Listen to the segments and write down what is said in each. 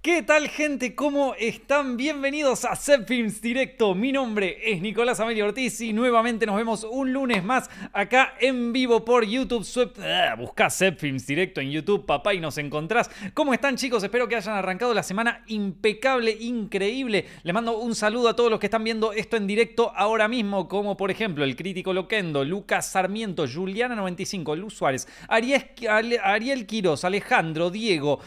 ¿Qué tal gente? ¿Cómo están? Bienvenidos a Films Directo. Mi nombre es Nicolás Amelio Ortiz y nuevamente nos vemos un lunes más acá en vivo por YouTube. Ah, buscá Films Directo en YouTube, papá, y nos encontrás. ¿Cómo están chicos? Espero que hayan arrancado la semana impecable, increíble. Les mando un saludo a todos los que están viendo esto en directo ahora mismo, como por ejemplo el crítico Loquendo, Lucas Sarmiento, Juliana95, Luz Suárez, Ariel Quiroz, Alejandro, Diego,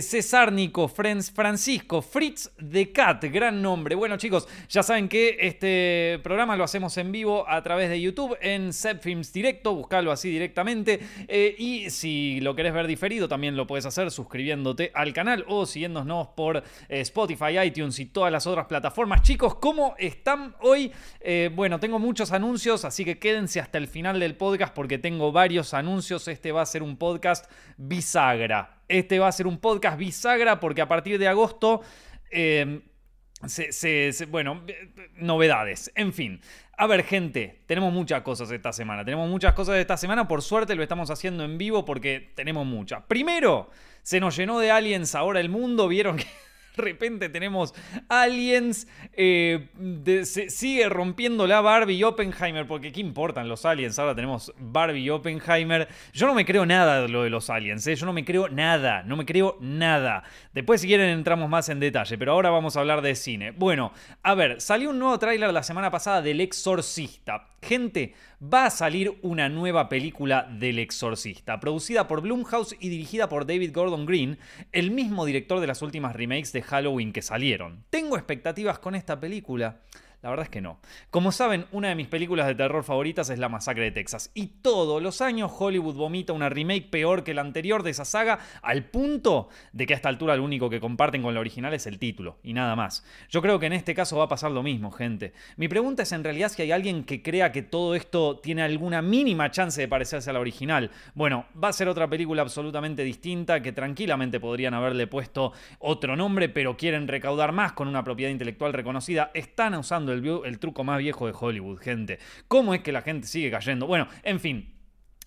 César Nico, Francisco, Fritz de Cat, gran nombre. Bueno chicos, ya saben que este programa lo hacemos en vivo a través de YouTube en Films Directo, buscalo así directamente. Eh, y si lo querés ver diferido, también lo puedes hacer suscribiéndote al canal o siguiéndonos por eh, Spotify, iTunes y todas las otras plataformas. Chicos, ¿cómo están hoy? Eh, bueno, tengo muchos anuncios, así que quédense hasta el final del podcast porque tengo varios anuncios. Este va a ser un podcast bisagra. Este va a ser un podcast bisagra porque a partir de agosto... Eh, bueno, novedades. En fin. A ver, gente, tenemos muchas cosas esta semana. Tenemos muchas cosas esta semana. Por suerte lo estamos haciendo en vivo porque tenemos muchas. Primero, se nos llenó de aliens ahora el mundo. Vieron que de repente tenemos aliens. Eh, sigue rompiendo la Barbie y Oppenheimer. Porque ¿qué importan los aliens? Ahora tenemos Barbie y Oppenheimer. Yo no me creo nada de lo de los aliens. ¿eh? Yo no me creo nada. No me creo nada. Después, si quieren, entramos más en detalle. Pero ahora vamos a hablar de cine. Bueno, a ver, salió un nuevo tráiler la semana pasada del Exorcista. Gente, va a salir una nueva película del Exorcista, producida por Blumhouse y dirigida por David Gordon Green, el mismo director de las últimas remakes de Halloween que salieron. Tengo expectativas con esta película. La verdad es que no. Como saben, una de mis películas de terror favoritas es La Masacre de Texas. Y todos los años Hollywood vomita una remake peor que la anterior de esa saga, al punto de que a esta altura lo único que comparten con la original es el título, y nada más. Yo creo que en este caso va a pasar lo mismo, gente. Mi pregunta es en realidad si hay alguien que crea que todo esto tiene alguna mínima chance de parecerse a la original. Bueno, va a ser otra película absolutamente distinta que tranquilamente podrían haberle puesto otro nombre, pero quieren recaudar más con una propiedad intelectual reconocida. Están usando el, truco más viejo de Hollywood, gente. ¿Cómo es que la gente sigue cayendo? Bueno, en fin,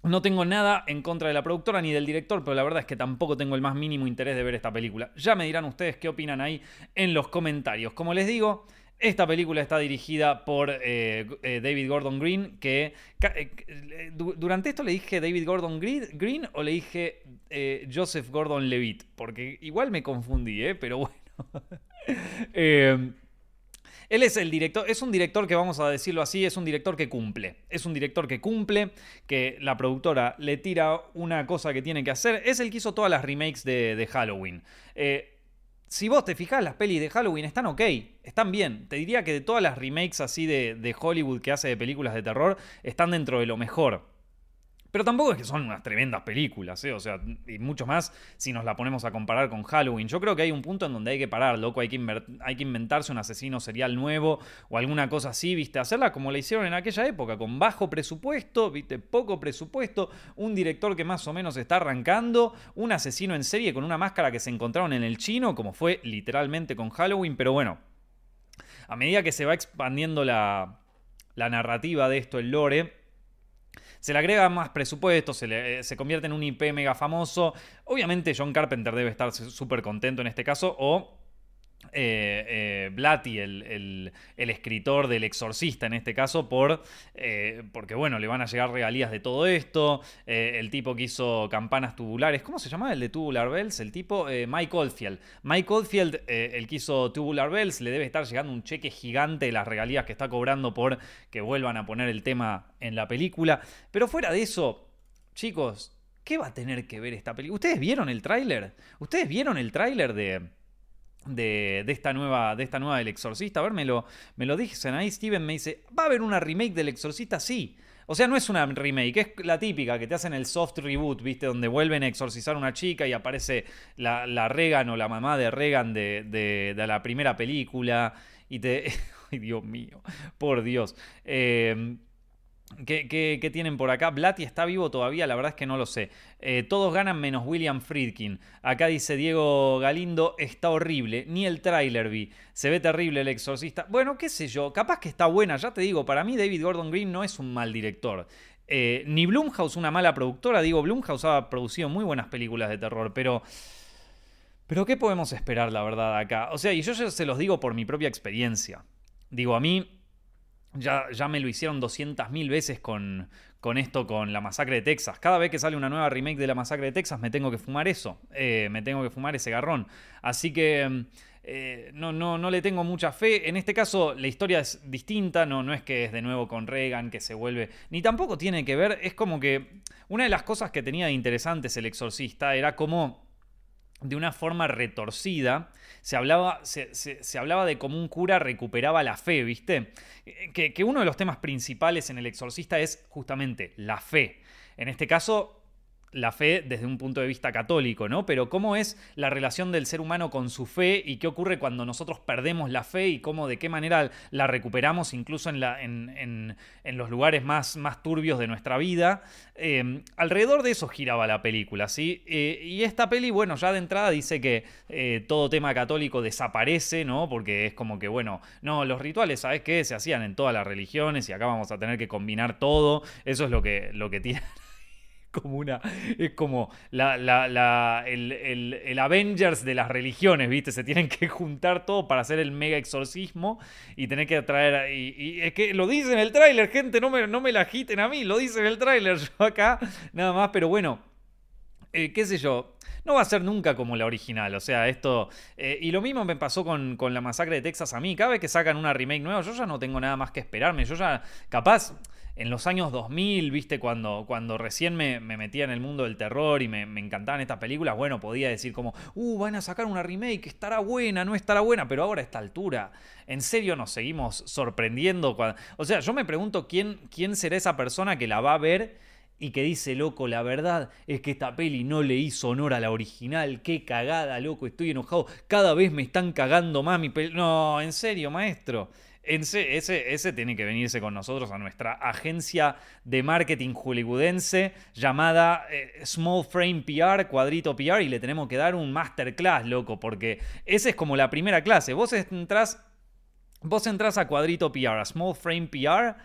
no tengo nada en contra de la productora ni del director, pero la verdad es que tampoco tengo el más mínimo interés de ver esta película. Ya me dirán ustedes qué opinan ahí en los comentarios. Como les digo, esta película está dirigida por eh, eh, David Gordon Green, que eh, durante esto le dije David Gordon Green, o le dije Joseph Gordon Levitt, porque igual me confundí, pero bueno. Él es el director, es un director que vamos a decirlo así, es un director que cumple. Es un director que cumple, que la productora le tira una cosa que tiene que hacer. Es el que hizo todas las remakes de, Halloween. Eh, si vos te fijás, las pelis de Halloween están ok, están bien. Te diría que de todas las remakes así de, de Hollywood que hace de películas de terror, están dentro de lo mejor. Pero tampoco es que son unas tremendas películas, ¿eh? O sea, y mucho más si nos la ponemos a comparar con Halloween. Yo creo que hay un punto en donde hay que parar, loco. Hay que, inventarse un asesino serial nuevo o alguna cosa así, ¿viste? Hacerla como la hicieron en aquella época, con bajo presupuesto, ¿viste? Poco presupuesto, un director que más o menos está arrancando, un asesino en serie con una máscara que se encontraron en el chino, como fue literalmente con Halloween. Pero bueno, a medida que se va expandiendo la narrativa de esto, el lore se le agrega más presupuesto, se, se convierte en un IP mega famoso. Obviamente John Carpenter debe estar súper contento en este caso, o eh, eh, Blatty, el, escritor del exorcista en este caso, por, eh, porque bueno, le van a llegar regalías de todo esto. El tipo que hizo campanas tubulares, ¿cómo se llama el de Tubular Bells? El tipo, Mike Oldfield. Mike Oldfield, el que hizo Tubular Bells, le debe estar llegando un cheque gigante de las regalías que está cobrando por que vuelvan a poner el tema en la película. Pero fuera de eso, chicos, ¿qué va a tener que ver esta película? ¿Ustedes vieron el tráiler? ¿Ustedes vieron el tráiler de de, esta nueva, de esta nueva del Exorcista. A ver, me lo, me lo dicen ahí. Steven me dice, ¿va a haber una remake del Exorcista? Sí. O sea, no es una remake, es la típica que te hacen el soft reboot, ¿viste? Donde vuelven a exorcizar a una chica y aparece la, la Regan o la mamá de Regan de, de, de la primera película. Y te. Ay, Dios mío, por Dios. Eh, ¿Qué, tienen por acá? Blatty está vivo todavía, la verdad es que no lo sé. Eh, todos ganan menos William Friedkin. Acá dice Diego Galindo, está horrible. Ni el tráiler vi. Se ve terrible el exorcista. Bueno, qué sé yo, capaz que está buena, ya te digo, para mí David Gordon Green no es un mal director. Eh, ni Blumhouse una mala productora, digo, Blumhouse ha producido muy buenas películas de terror, pero... Pero ¿qué podemos esperar, la verdad, acá? O sea, y yo se los digo por mi propia experiencia. Digo, a mí ya, me lo hicieron 200.000 veces con, con esto, con la masacre de Texas. Cada vez que sale una nueva remake de la masacre de Texas, me tengo que fumar eso. Eh, me tengo que fumar ese garrón. Así que eh, no, no, no le tengo mucha fe. En este caso, la historia es distinta. No, no es que es de nuevo con Reagan, que se vuelve. Ni tampoco tiene que ver. Es como que. Una de las cosas que tenía de interesantes el exorcista era como de una forma retorcida, se hablaba, se, hablaba, de cómo un cura recuperaba la fe, ¿viste? Que, que, uno de los temas principales en El Exorcista es justamente la fe. En este caso, la fe desde un punto de vista católico, ¿no? Pero cómo es la relación del ser humano con su fe y qué ocurre cuando nosotros perdemos la fe y cómo, de qué manera la recuperamos incluso en, los lugares más, más, turbios de nuestra vida. Em, alrededor de eso giraba la película, ¿sí? Eh, y esta peli, bueno, ya de entrada dice que eh, todo tema católico desaparece, ¿no? Porque es como que, bueno, no, los rituales, ¿sabes qué? Se hacían en todas las religiones y acá vamos a tener que combinar todo. Eso es lo que, lo que tiene como una. Es como la, el, Avengers de las religiones, ¿viste? Se tienen que juntar todo para hacer el mega exorcismo y tener que traer. Y, es que lo dice en el tráiler, gente, no me, no me la agiten a mí, lo dice en el tráiler, yo acá, nada más, pero bueno. Eh, qué sé yo, no va a ser nunca como la original. O sea, esto. Eh, y lo mismo me pasó con, con, la masacre de Texas a mí. Cada vez que sacan una remake nueva, yo ya no tengo nada más que esperarme. Yo ya, capaz, en los años 2000, viste, cuando, cuando recién me, metía en el mundo del terror y me, encantaban estas películas, bueno, podía decir como, uh, van a sacar una remake, estará buena, no estará buena, pero ahora a esta altura, ¿en serio nos seguimos sorprendiendo? O sea, yo me pregunto quién, quién será esa persona que la va a ver y que dice, loco, la verdad es que esta peli no le hizo honor a la original, qué cagada, loco, estoy enojado, cada vez me están cagando más mi peli. No, en serio, maestro. Ese, ese, tiene que venirse con nosotros a nuestra agencia de marketing hollywoodense llamada eh, Small Frame PR, Cuadrito PR, y le tenemos que dar un masterclass, loco, porque esa es como la primera clase. Vos entras, vos entras a Cuadrito PR, a Small Frame PR,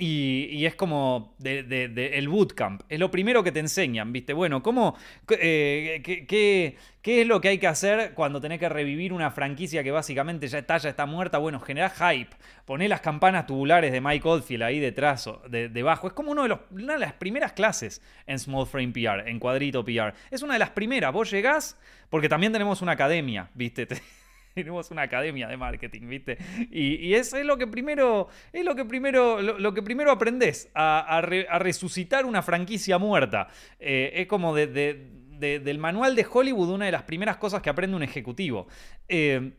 y, es como el bootcamp. Es lo primero que te enseñan, ¿viste? Bueno, ¿cómo, eh, qué, es lo que hay que hacer cuando tenés que revivir una franquicia que básicamente ya está, ya está muerta? Bueno, generar hype. Poné las campanas tubulares de Mike Oldfield ahí detrás, de, debajo. Es como uno de una de las primeras clases en Small Frame PR, en Cuadrito PR. Es una de las primeras. Vos llegás, porque también tenemos una academia, ¿viste? tenemos una academia de marketing, ¿viste? Y, eso es lo que primero, es lo que primero, lo, que primero aprendes, a, resucitar una franquicia muerta. Eh, es como del manual de Hollywood una de las primeras cosas que aprende un ejecutivo. Eh,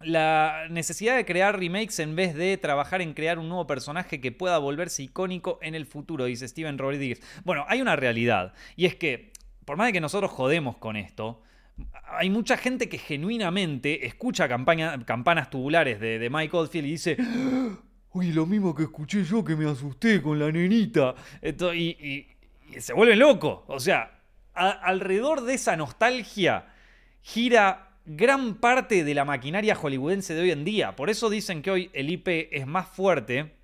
la necesidad de crear remakes en vez de trabajar en crear un nuevo personaje que pueda volverse icónico en el futuro, dice Steven Rodriguez. Bueno, hay una realidad, y es que, por más de que nosotros jodemos con esto, hay mucha gente que genuinamente escucha campanas tubulares de, Mike Oldfield y dice, uy, lo mismo que escuché yo que me asusté con la nenita. y, se vuelve loco. O sea, alrededor de esa nostalgia gira gran parte de la maquinaria hollywoodense de hoy en día. Por eso dicen que hoy el IP es más fuerte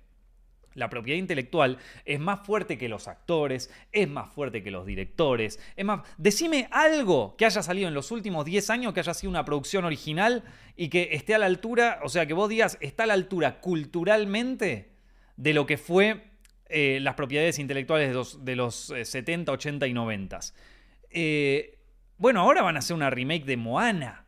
la propiedad intelectual es más fuerte que los actores, es más fuerte que los directores. Es más, decime algo que haya salido en los últimos 10 años, que haya sido una producción original y que esté a la altura, o sea, que vos digas, está a la altura culturalmente de lo que fue eh, las propiedades intelectuales de los, 70, 80 eh, y 90. Eh, bueno, ahora van a hacer una remake de Moana.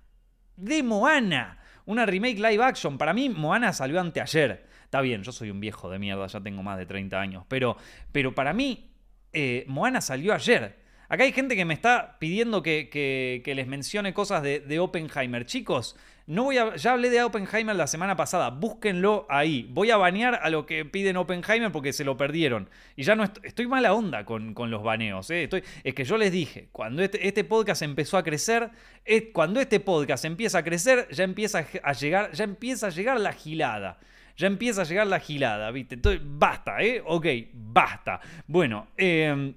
De Moana. Una remake live action. Para mí, Moana salió anteayer. Está bien, yo soy un viejo de mierda, ya tengo más de 30 años, pero, pero para mí, eh, Moana salió ayer. Acá hay gente que me está pidiendo que, les mencione cosas de, Oppenheimer. Chicos, no voy a, ya hablé de Oppenheimer la semana pasada. Búsquenlo ahí. Voy a banear a lo que piden Oppenheimer porque se lo perdieron. Y ya no estoy, mala onda con, los baneos. ¿eh? Es que yo les dije, cuando este, este podcast empezó a crecer, cuando este podcast empieza a crecer, ya empieza a llegar, ya empieza a llegar la gilada ya empieza a llegar la gilada, ¿viste? Entonces, basta, ¿eh? Ok, basta. Bueno, em,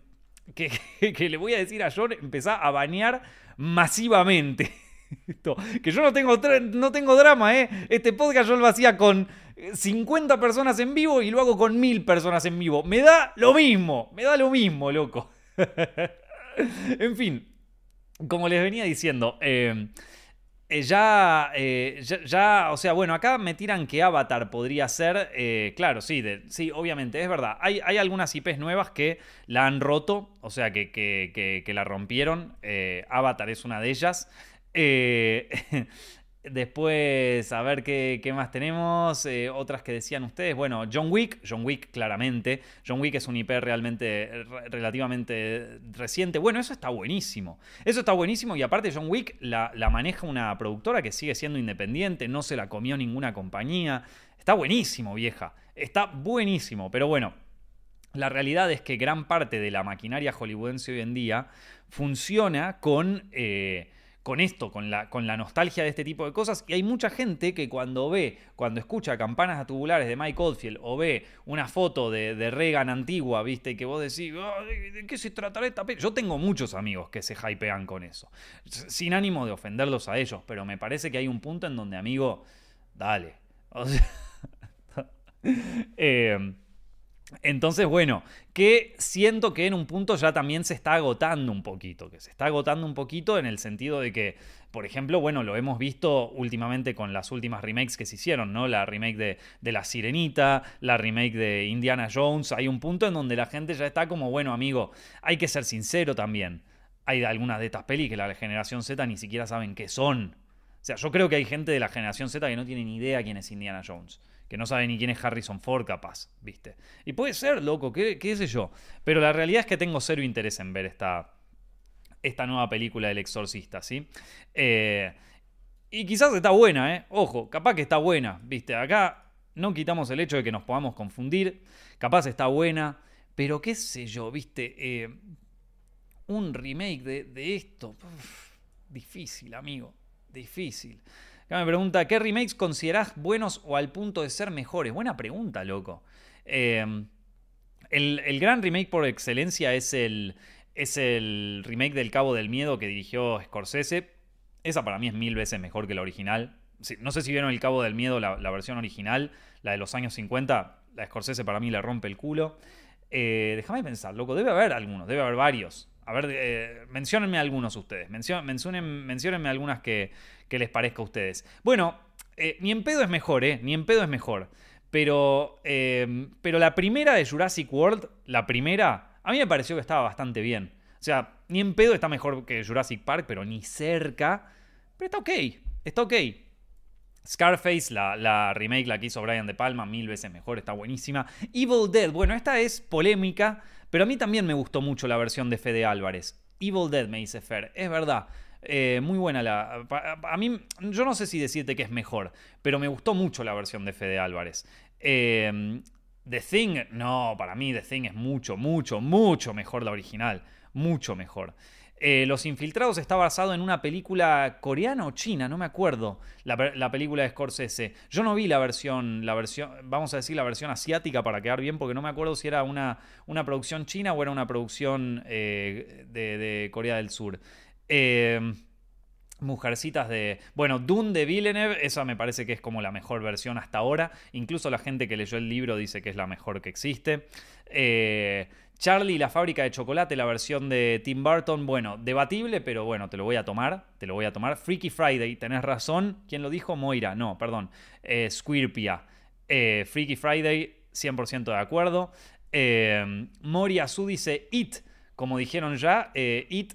que, le voy a decir a John, empezá a bañar masivamente. que yo no tengo, no tengo drama, ¿eh? Este podcast yo lo hacía con 50 personas en vivo y lo hago con 1000 personas en vivo. Me da lo mismo, me da lo mismo, loco. en fin, como les venía diciendo, eh, eh, ya, ya, o sea, bueno, acá me tiran que Avatar podría ser, claro, sí, sí, obviamente, es verdad. Hay, hay, algunas IPs nuevas que la han roto, o sea, que, que, que la rompieron. Avatar es una de ellas. Después, a ver qué, más tenemos. Eh, otras que decían ustedes. Bueno, John Wick. John Wick, claramente. John Wick es un IP realmente, relativamente reciente. Bueno, eso está buenísimo. Eso está buenísimo. Y aparte, John Wick la, la maneja una productora que sigue siendo independiente. No se la comió ninguna compañía. Está buenísimo, vieja. Está buenísimo. Pero bueno, la realidad es que gran parte de la maquinaria hollywoodense hoy en día funciona con. Eh, con esto, con la, con la nostalgia de este tipo de cosas. Y hay mucha gente que cuando ve, cuando escucha campanas tubulares de Mike Oldfield o ve una foto de, de Reagan antigua, viste, que vos decís, ¿de qué se tratará esta Yo tengo muchos amigos que se hypean con eso. Sin ánimo de ofenderlos a ellos, pero me parece que hay un punto en donde, amigo, dale. O sea, eh, entonces, bueno, que siento que en un punto ya también se está agotando un poquito, que se está agotando un poquito en el sentido de que, por ejemplo, bueno, lo hemos visto últimamente con las últimas remakes que se hicieron, ¿no? La remake de, La Sirenita, la remake de Indiana Jones, hay un punto en donde la gente ya está como, bueno, amigo, hay que ser sincero también. Hay algunas de estas pelis que la generación Z ni siquiera saben qué son. O sea, yo creo que hay gente de la generación Z que no tiene ni idea quién es Indiana Jones que no sabe ni quién es Harrison Ford capaz, ¿viste? Y puede ser, loco, qué, qué sé yo. Pero la realidad es que tengo cero interés en ver esta, esta nueva película del exorcista, ¿sí? Eh, y quizás está buena, ¿eh? Ojo, capaz que está buena, ¿viste? Acá no quitamos el hecho de que nos podamos confundir, capaz está buena, pero qué sé yo, ¿viste? Eh, un remake de, esto, difícil, amigo, difícil me pregunta, ¿qué remakes considerás buenos o al punto de ser mejores? Buena pregunta, loco. Em, el, gran remake por excelencia es el, es el remake del Cabo del Miedo que dirigió Scorsese. Esa para mí es mil veces mejor que la original. no sé si vieron el Cabo del Miedo, la, versión original, la de los años 50. La Scorsese para mí le rompe el culo. Eh, déjame pensar, loco, debe haber algunos, debe haber varios. A ver, eh, algunos ustedes. menciónenme algunas que, les parezca a ustedes. Bueno, eh, ni en pedo es mejor, ¿eh? Ni en pedo es mejor. Pero, eh, pero la primera de Jurassic World, la primera, a mí me pareció que estaba bastante bien. O sea, ni en pedo está mejor que Jurassic Park, pero ni cerca. Pero está ok, está ok. Scarface, la, la, remake la que hizo Brian De Palma, mil veces mejor, está buenísima. Evil Dead, bueno, esta es polémica, pero a mí también me gustó mucho la versión de Fede Álvarez. Evil Dead, me dice Fer, es verdad. Eh, muy buena la. A, mí, yo no sé si decirte que es mejor, pero me gustó mucho la versión de Fede Álvarez. Eh, The Thing, no, para mí The Thing es mucho, mucho, mucho mejor la original. Mucho mejor. Eh, Los Infiltrados está basado en una película coreana o china, no me acuerdo, la, película de Scorsese. Yo no vi la versión, la versión, vamos a decir la versión asiática para quedar bien, porque no me acuerdo si era una, una producción china o era una producción eh, de, Corea del Sur. Eh, Mujercitas de. Bueno, Dune de Villeneuve, esa me parece que es como la mejor versión hasta ahora. Incluso la gente que leyó el libro dice que es la mejor que existe. Eh, Charlie y la fábrica de chocolate, la versión de Tim Burton, bueno, debatible, pero bueno, te lo voy a tomar, te lo voy a tomar. Freaky Friday, tenés razón. ¿Quién lo dijo? Moira, no, perdón. Eh, Squirpia. Eh, Freaky Friday, 100% de acuerdo. Eh, Moria Su dice It, como dijeron ya, eh, It...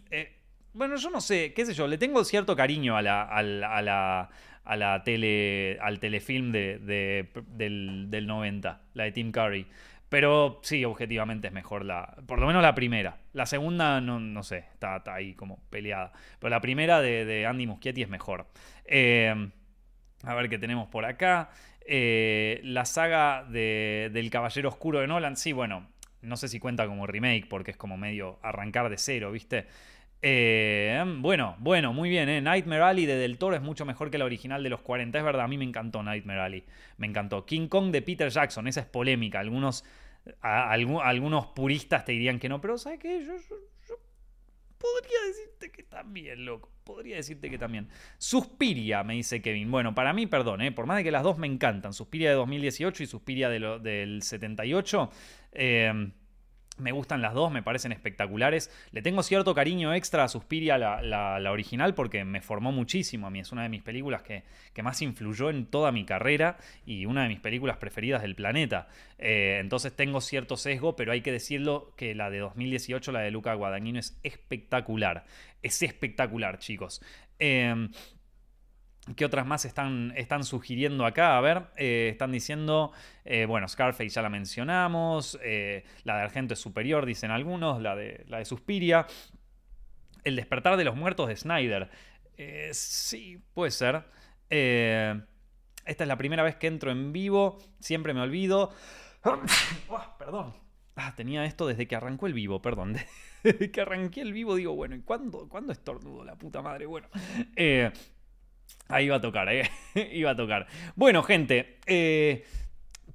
bueno, yo no sé, qué sé yo, le tengo cierto cariño a la, a la, a la, tele, al telefilm de, del, del 90, la de Tim Curry. Pero sí, objetivamente es mejor la. Por lo menos la primera. La segunda, no, no sé, está, ahí como peleada. Pero la primera de, Andy Muschietti es mejor. Eh, a ver qué tenemos por acá. Eh, la saga de, del Caballero Oscuro de Nolan. Sí, bueno, no sé si cuenta como remake porque es como medio arrancar de cero, ¿viste? Eh, bueno, bueno, muy bien. ¿eh? Nightmare Alley de Del Toro es mucho mejor que la original de los 40. Es verdad, a mí me encantó Nightmare Alley. Me encantó. King Kong de Peter Jackson, esa es polémica. Algunos, algunos puristas te dirían que no, pero ¿sabes qué? Yo, podría decirte que también, loco. Podría decirte que también. Suspiria, me dice Kevin. Bueno, para mí, perdón, ¿eh? por más de que las dos me encantan. Suspiria de 2018 y Suspiria de del 78. Eh, Me gustan las dos, me parecen espectaculares. Le tengo cierto cariño extra a Suspiria, la, la, original, porque me formó muchísimo a mí. Es una de mis películas que, más influyó en toda mi carrera y una de mis películas preferidas del planeta. Eh, entonces tengo cierto sesgo, pero hay que decirlo que la de 2018, la de Luca Guadagnino, es espectacular. Es espectacular, chicos. Eh, ¿Qué otras más están, están sugiriendo acá? A ver, eh, están diciendo, eh, bueno, Scarface ya la mencionamos, eh, la de Argento es superior, dicen algunos, la de, la de Suspiria, El despertar de los muertos de Snyder. sí, puede ser. esta es la primera vez que entro en vivo, siempre me olvido. Ah, perdón. Ah, tenía esto desde que arrancó el vivo, perdón. Desde que arranqué el vivo digo, bueno, ¿y cuándo, ¿cuándo estornudo la puta madre? Bueno. Ahí iba a tocar, ¿eh? iba a tocar. Bueno, gente. Eh,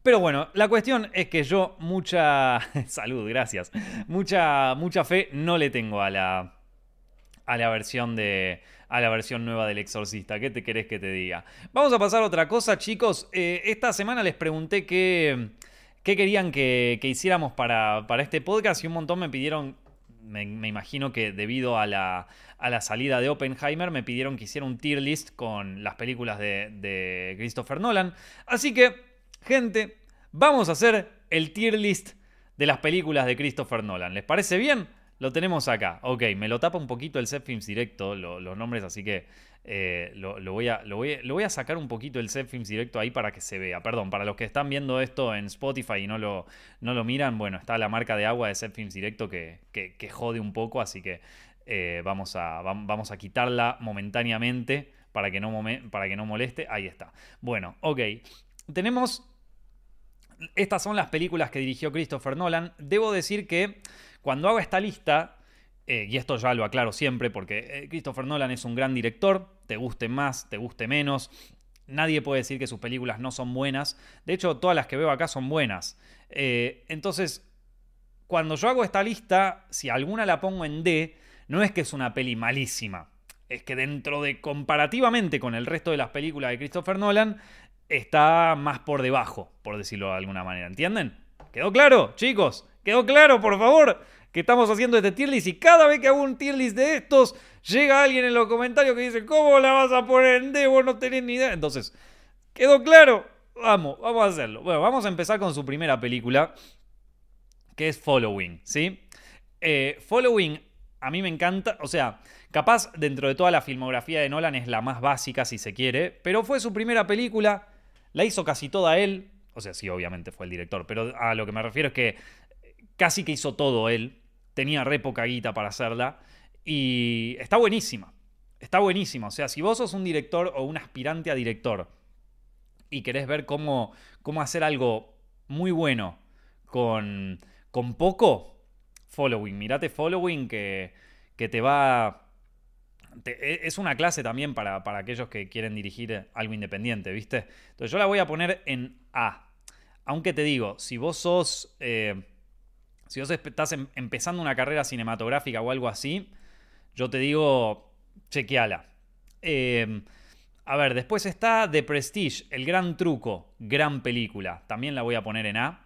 pero bueno, la cuestión es que yo mucha... Salud, gracias. Mucha, mucha fe no le tengo a la... A la versión de... A la versión nueva del Exorcista. ¿Qué te querés que te diga? Vamos a pasar a otra cosa, chicos. Eh, esta semana les pregunté qué... ¿Qué querían que, hiciéramos para, para, este podcast? Y un montón me pidieron me, imagino que debido a la, salida de Oppenheimer me pidieron que hiciera un tier list con las películas de, Christopher Nolan. Así que, gente, vamos a hacer el tier list de las películas de Christopher Nolan. ¿Les parece bien? Lo tenemos acá. Ok, me lo tapa un poquito el Set Films Directo, los nombres, así que eh, lo, voy a, sacar un poquito el Set Films Directo ahí para que se vea. Perdón, para los que están viendo esto en Spotify y no lo, miran, bueno, está la marca de agua de Set Films Directo que, jode un poco, así que eh, vamos, a, quitarla momentáneamente para que no moleste. Ahí está. Bueno, ok. Tenemos... Estas son las películas que dirigió Christopher Nolan. Debo decir que cuando hago esta lista, eh, y esto ya lo aclaro siempre porque eh, Christopher Nolan es un gran director, te guste más, te guste menos. Nadie puede decir que sus películas no son buenas. De hecho, todas las que veo acá son buenas. Eh, entonces, cuando yo hago esta lista, si alguna la pongo en D, no es que es una peli malísima. Es que dentro de, comparativamente con el resto de las películas de Christopher Nolan, está más por debajo, por decirlo de alguna manera. ¿Entienden? ¿Quedó claro, chicos? ¿Quedó claro, por favor? Que estamos haciendo este tier list y cada vez que hago un tier list de estos, llega alguien en los comentarios que dice, ¿cómo la vas a poner en D? No tenés ni idea. Entonces, ¿quedó claro? Vamos, vamos a hacerlo. Bueno, vamos a empezar con su primera película, que es Following, ¿sí? Eh, Following a mí me encanta, o sea, capaz dentro de toda la filmografía de Nolan es la más básica si se quiere, pero fue su primera película, la hizo casi toda él, o sea, sí, obviamente fue el director, pero a lo que me refiero es que casi que hizo todo él, tenía re poca guita para hacerla. Y está buenísima. Está buenísima. O sea, si vos sos un director o un aspirante a director y querés ver cómo, cómo hacer algo muy bueno con, con poco, following. Mirate following que, que te va... E, es una clase también para, aquellos que quieren dirigir algo independiente, ¿viste? Entonces yo la voy a poner en A. Aunque te digo, si vos sos... Eh, si vos estás em, empezando una carrera cinematográfica o algo así, yo te digo, chequeala. Em, a ver, después está The Prestige, El Gran Truco, gran película. También la voy a poner en A.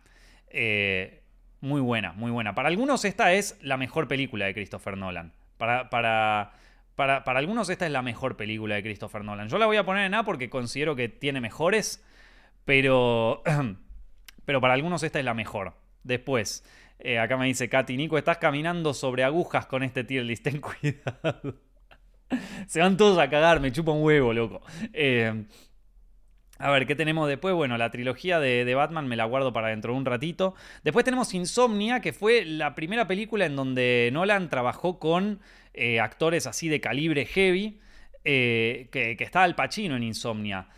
Eh, muy buena, muy buena. Para algunos esta es la mejor película de Christopher Nolan. Para, para, para, para, algunos esta es la mejor película de Christopher Nolan. Yo la voy a poner en A porque considero que tiene mejores, pero, pero para algunos esta es la mejor. Después, eh, acá me dice Katy, Nico, estás caminando sobre agujas con este tier list, ten cuidado. Se van todos a cagar, me chupa un huevo, loco. Eh, a ver, ¿qué tenemos después? Bueno, la trilogía de, Batman me la guardo para dentro de un ratito. Después tenemos Insomnia, que fue la primera película en donde Nolan trabajó con eh, actores así de calibre heavy, que, que, está Al Pacino en Insomnia.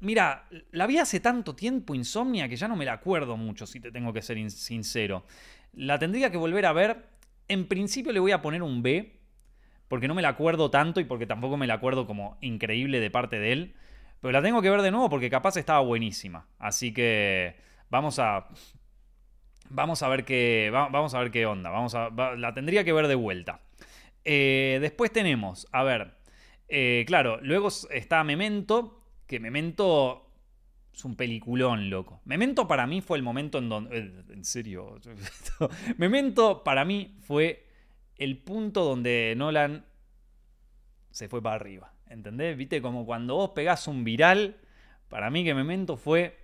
Mira, la vi hace tanto tiempo Insomnia que ya no me la acuerdo mucho, si te tengo que ser sincero. La tendría que volver a ver. En principio le voy a poner un B, porque no me la acuerdo tanto y porque tampoco me la acuerdo como increíble de parte de él. Pero la tengo que ver de nuevo porque capaz estaba buenísima. Así que vamos a. Vamos a ver qué. Vamos a ver qué onda. Vamos a, la tendría que ver de vuelta. Eh, después tenemos. A ver. Eh, claro, luego está Memento que Memento Es un peliculón, loco. Memento para mí fue el momento en donde... eh, En serio. Memento para mí fue el punto donde Nolan se fue para arriba. ¿Entendés? Viste, como cuando vos pegás un viral, para mí que Memento fue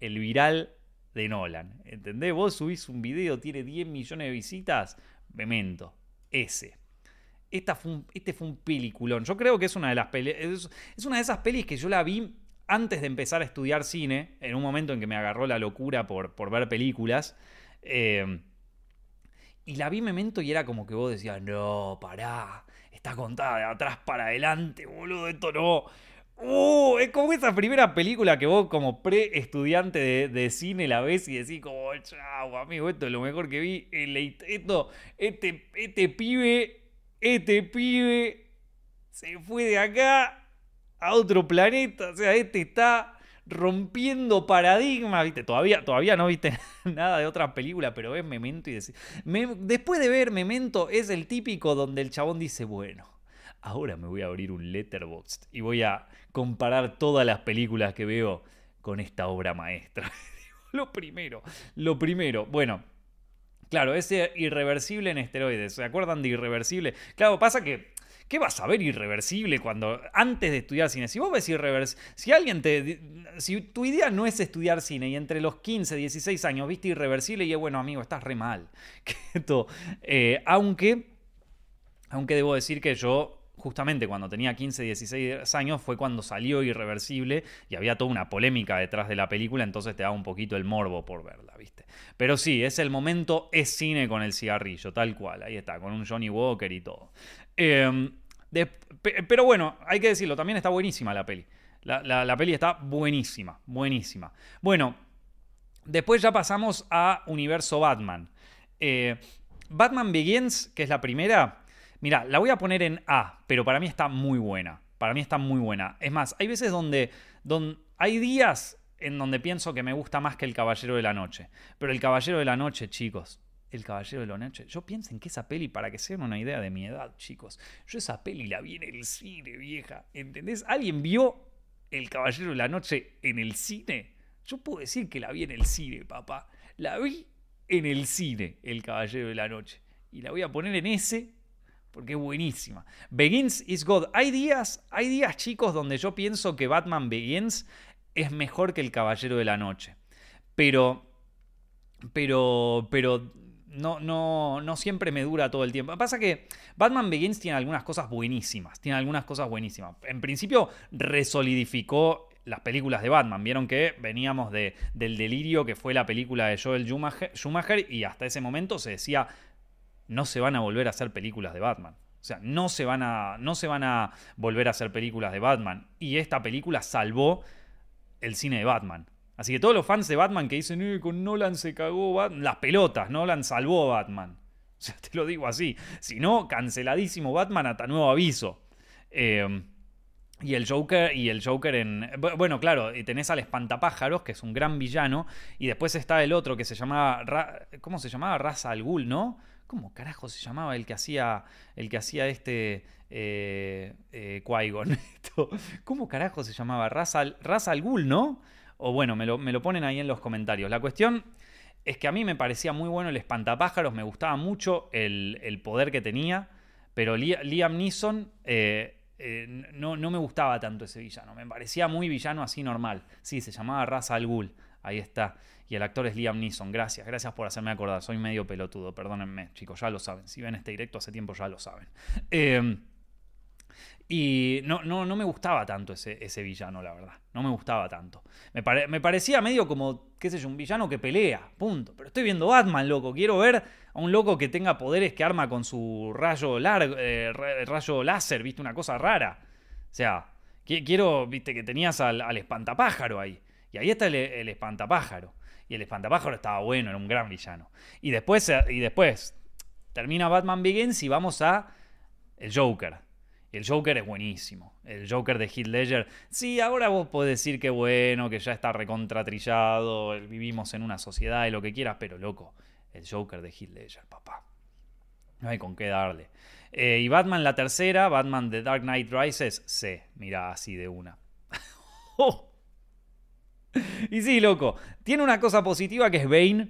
el viral de Nolan. ¿Entendés? Vos subís un video, tiene 10 millones de visitas, Memento. Ese. Esta fue un- este fue un peliculón. Yo creo que es una de las peli- es, es una de esas pelis que yo la vi antes de empezar a estudiar cine, en un momento en que me agarró la locura por, por ver películas. Eh, y la vi Memento y era como que vos decías, no, pará, está contada de atrás para adelante, boludo, esto no. Uh, es como esa primera película que vos como pre-estudiante de, de cine la ves y decís como, chau, amigo, esto es lo mejor que vi. Esto, este, este pibe, este pibe se fue de acá a otro planeta. O sea, este está rompiendo paradigmas, ¿viste? Todavía, todavía no viste nada de otra película, pero ves Memento y decís... Después de ver Memento es el típico donde el chabón dice, bueno, ahora me voy a abrir un letterbox y voy a comparar todas las películas que veo con esta obra maestra. lo primero, lo primero. Bueno, Claro, ese irreversible en esteroides. ¿Se acuerdan de irreversible? Claro, pasa que. ¿Qué vas a ver irreversible cuando. antes de estudiar cine? Si vos ves irreversible. Si alguien te. Si tu idea no es estudiar cine y entre los 15, 16 años viste irreversible y es bueno, amigo, estás re mal. Eh, aunque. Aunque debo decir que yo. Justamente cuando tenía 15, 16 años fue cuando salió Irreversible y había toda una polémica detrás de la película, entonces te da un poquito el morbo por verla, ¿viste? Pero sí, es el momento, es cine con el cigarrillo, tal cual, ahí está, con un Johnny Walker y todo. Pe- pero bueno, hay que decirlo, también está buenísima la peli. La peli está buenísima, buenísima. Bueno, después ya pasamos a Universo Batman. Eh, Batman Begins, que es la primera, mira, la voy a poner en A, pero para mí está muy buena. Para mí está muy buena. Es más, hay veces donde, donde hay días en donde pienso que me gusta más que El Caballero de la Noche. Pero El Caballero de la Noche, chicos, El Caballero de la Noche, yo pienso en que esa peli, para que se den una idea de mi edad, chicos, yo esa peli la vi en el cine, vieja. ¿Entendés? ¿Alguien vio El Caballero de la Noche en el cine? Yo puedo decir que la vi en el cine, papá. La vi en el cine, El Caballero de la Noche. Y la voy a poner en ese porque es buenísima. Begins is God. Hay días, hay días, chicos, donde yo pienso que Batman Begins es mejor que El Caballero de la Noche. Pero, pero, pero no, no, no siempre me dura todo el tiempo. Pasa que Batman Begins tiene algunas cosas buenísimas. Tiene algunas cosas buenísimas. En principio, resolidificó las películas de Batman. Vieron que veníamos de, del delirio que fue la película de Joel Schumacher y hasta ese momento se decía no se van a volver a hacer películas de Batman. O sea, no se van a, no se van a volver a hacer películas de Batman. Y esta película salvó el cine de Batman. Así que todos los fans de Batman que dicen, eh, con Nolan se cagó Batman, las pelotas, Nolan salvó a Batman. O sea, te lo digo así. Si no, canceladísimo Batman hasta nuevo aviso. Eh, y el Joker, y el Joker en. Bueno, claro, tenés al Espantapájaros, que es un gran villano. Y después está el otro que se llamaba. Ra- ¿Cómo se llamaba? Raza al Ghul, ¿no? ¿Cómo carajo se llamaba el que hacía. El que hacía este. Eh, eh, ¿Cómo carajo se llamaba? Raza al, Ghul, ¿no? O bueno, me lo, ponen ahí en los comentarios. La cuestión es que a mí me parecía muy bueno el espantapájaros, me gustaba mucho el, el poder que tenía, pero Lia- Liam Neeson eh, eh, no, no me gustaba tanto ese villano, me parecía muy villano así normal. Sí, se llamaba Ra's al Ghul, ahí está. Y el actor es Liam Neeson, gracias, gracias por hacerme acordar, soy medio pelotudo, perdónenme, chicos, ya lo saben, si ven este directo hace tiempo ya lo saben. Eh, y no, no, no me gustaba tanto ese, ese villano, la verdad. No me gustaba tanto. Me, pare- me parecía medio como, qué sé yo, un villano que pelea, punto. Pero estoy viendo Batman, loco. Quiero ver a un loco que tenga poderes que arma con su rayo, largo, eh, ra- rayo láser, viste, una cosa rara. O sea, qui- quiero, viste, que tenías al, al espantapájaro ahí. Y ahí está el, el espantapájaro. Y el espantapájaro estaba bueno, era un gran villano. Y después, y después termina Batman Begins y vamos a el Joker. El Joker es buenísimo. El Joker de Heath Ledger. Sí, ahora vos podés decir que bueno, que ya está recontratrillado, eh, vivimos en una sociedad y lo que quieras, pero loco, el Joker de Heath Ledger, papá. No hay con qué darle. Eh, y Batman la tercera, Batman The Dark Knight Rises, sí, mira, así de una. Oh. Y sí, loco. Tiene una cosa positiva que es Bane.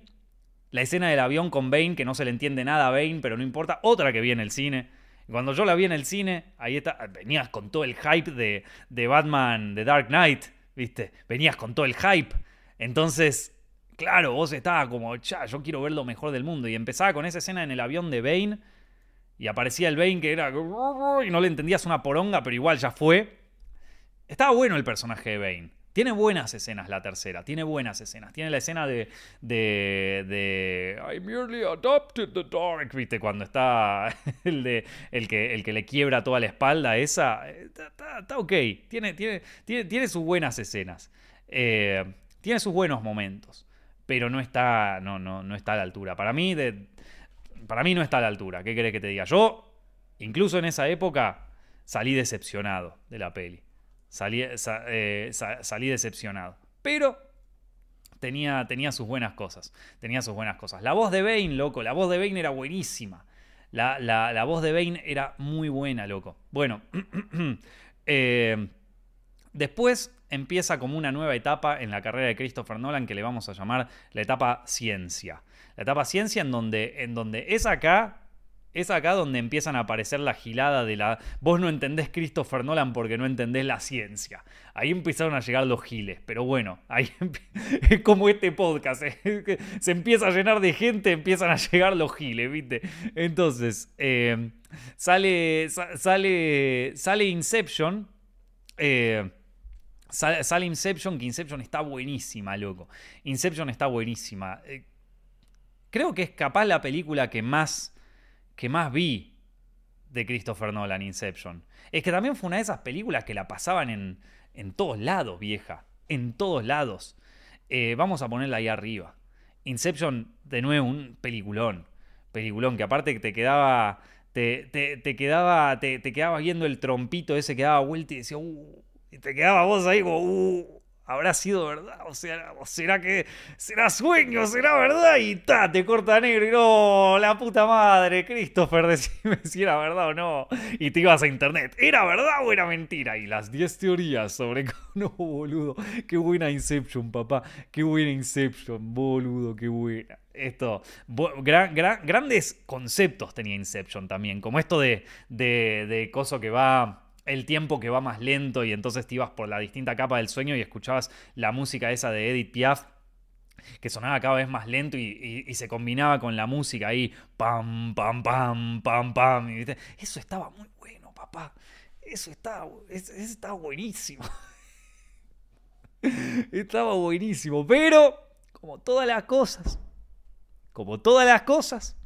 La escena del avión con Bane, que no se le entiende nada a Bane, pero no importa. Otra que vi en el cine. Cuando yo la vi en el cine, ahí está, venías con todo el hype de, de Batman, de Dark Knight, ¿viste? Venías con todo el hype. Entonces, claro, vos estabas como, cha, yo quiero ver lo mejor del mundo. Y empezaba con esa escena en el avión de Bane. Y aparecía el Bane que era. Y no le entendías una poronga, pero igual ya fue. Estaba bueno el personaje de Bane. Tiene buenas escenas la tercera, tiene buenas escenas. Tiene la escena de. de. de. I merely adopted the dark. ¿Viste? Cuando está el de. el que, el que le quiebra toda la espalda, esa. Está, ok. Tiene, tiene, tiene, tiene, sus buenas escenas. Eh, tiene sus buenos momentos. Pero no está. No, no, no está a la altura. Para mí, de, para mí no está a la altura. ¿Qué querés que te diga? Yo, incluso en esa época, salí decepcionado de la peli. Salí, eh, salí decepcionado. Pero tenía, tenía sus buenas cosas. Tenía sus buenas cosas. La voz de Bane, loco. La voz de Bane era buenísima. La, la, voz de Bane era muy buena, loco. Bueno, eh, después empieza como una nueva etapa en la carrera de Christopher Nolan que le vamos a llamar la etapa ciencia. La etapa ciencia en donde, en donde es acá es acá donde empiezan a aparecer la gilada de la... Vos no entendés Christopher Nolan porque no entendés la ciencia. Ahí empezaron a llegar los giles, pero bueno, ahí es como este podcast. ¿eh? Se empieza a llenar de gente, empiezan a llegar los giles, ¿viste? Entonces, eh, sale, sale, sale Inception. Eh, sale, Inception, que Inception está buenísima, loco. Inception está buenísima. creo que es capaz la película que más que más vi de Christopher Nolan, Inception. Es que también fue una de esas películas que la pasaban en, en todos lados, vieja. En todos lados. Eh, vamos a ponerla ahí arriba. Inception, de nuevo, un peliculón. Peliculón, que aparte te quedaba. Te, te, quedaba. Te, te quedabas viendo el trompito ese que daba vuelta y decía, uh, y te quedaba vos ahí como, uh, ¿Habrá sido verdad? O sea, será que será sueño? ¿Será verdad? Y ta, te corta negro y no, la puta madre, Christopher, decime si era verdad o no. Y te ibas a internet, ¿era verdad o era mentira? Y las 10 teorías sobre... No, boludo, qué buena Inception, papá. Qué buena Inception, boludo, qué buena. Esto, grandes conceptos tenía Inception también, como esto de, de, de coso que va el tiempo que va más lento y entonces te ibas por la distinta capa del sueño y escuchabas la música esa de Edith Piaf que sonaba cada vez más lento y, se combinaba con la música ahí, pam, pam, pam, pam, pam. Y, eso estaba muy bueno, papá. Eso estaba, eso estaba buenísimo. estaba buenísimo. Pero, como todas las cosas, como todas las cosas,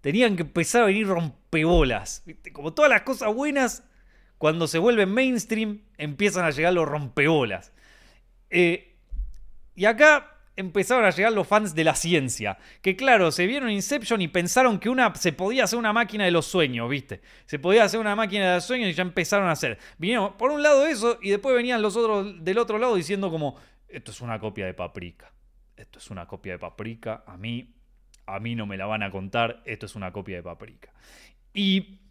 tenían que empezar a venir rompebolas. Como todas las cosas buenas, cuando se vuelve mainstream, empiezan a llegar los rompebolas. Eh, y acá empezaron a llegar los fans de la ciencia. Que claro, se vieron Inception y pensaron que una, se podía hacer una máquina de los sueños, ¿viste? Se podía hacer una máquina de los sueños y ya empezaron a hacer. Vinieron por un lado eso y después venían los otros del otro lado diciendo como, esto es una copia de Paprika. Esto es una copia de Paprika. A mí, a mí no me la van a contar. Esto es una copia de Paprika. Y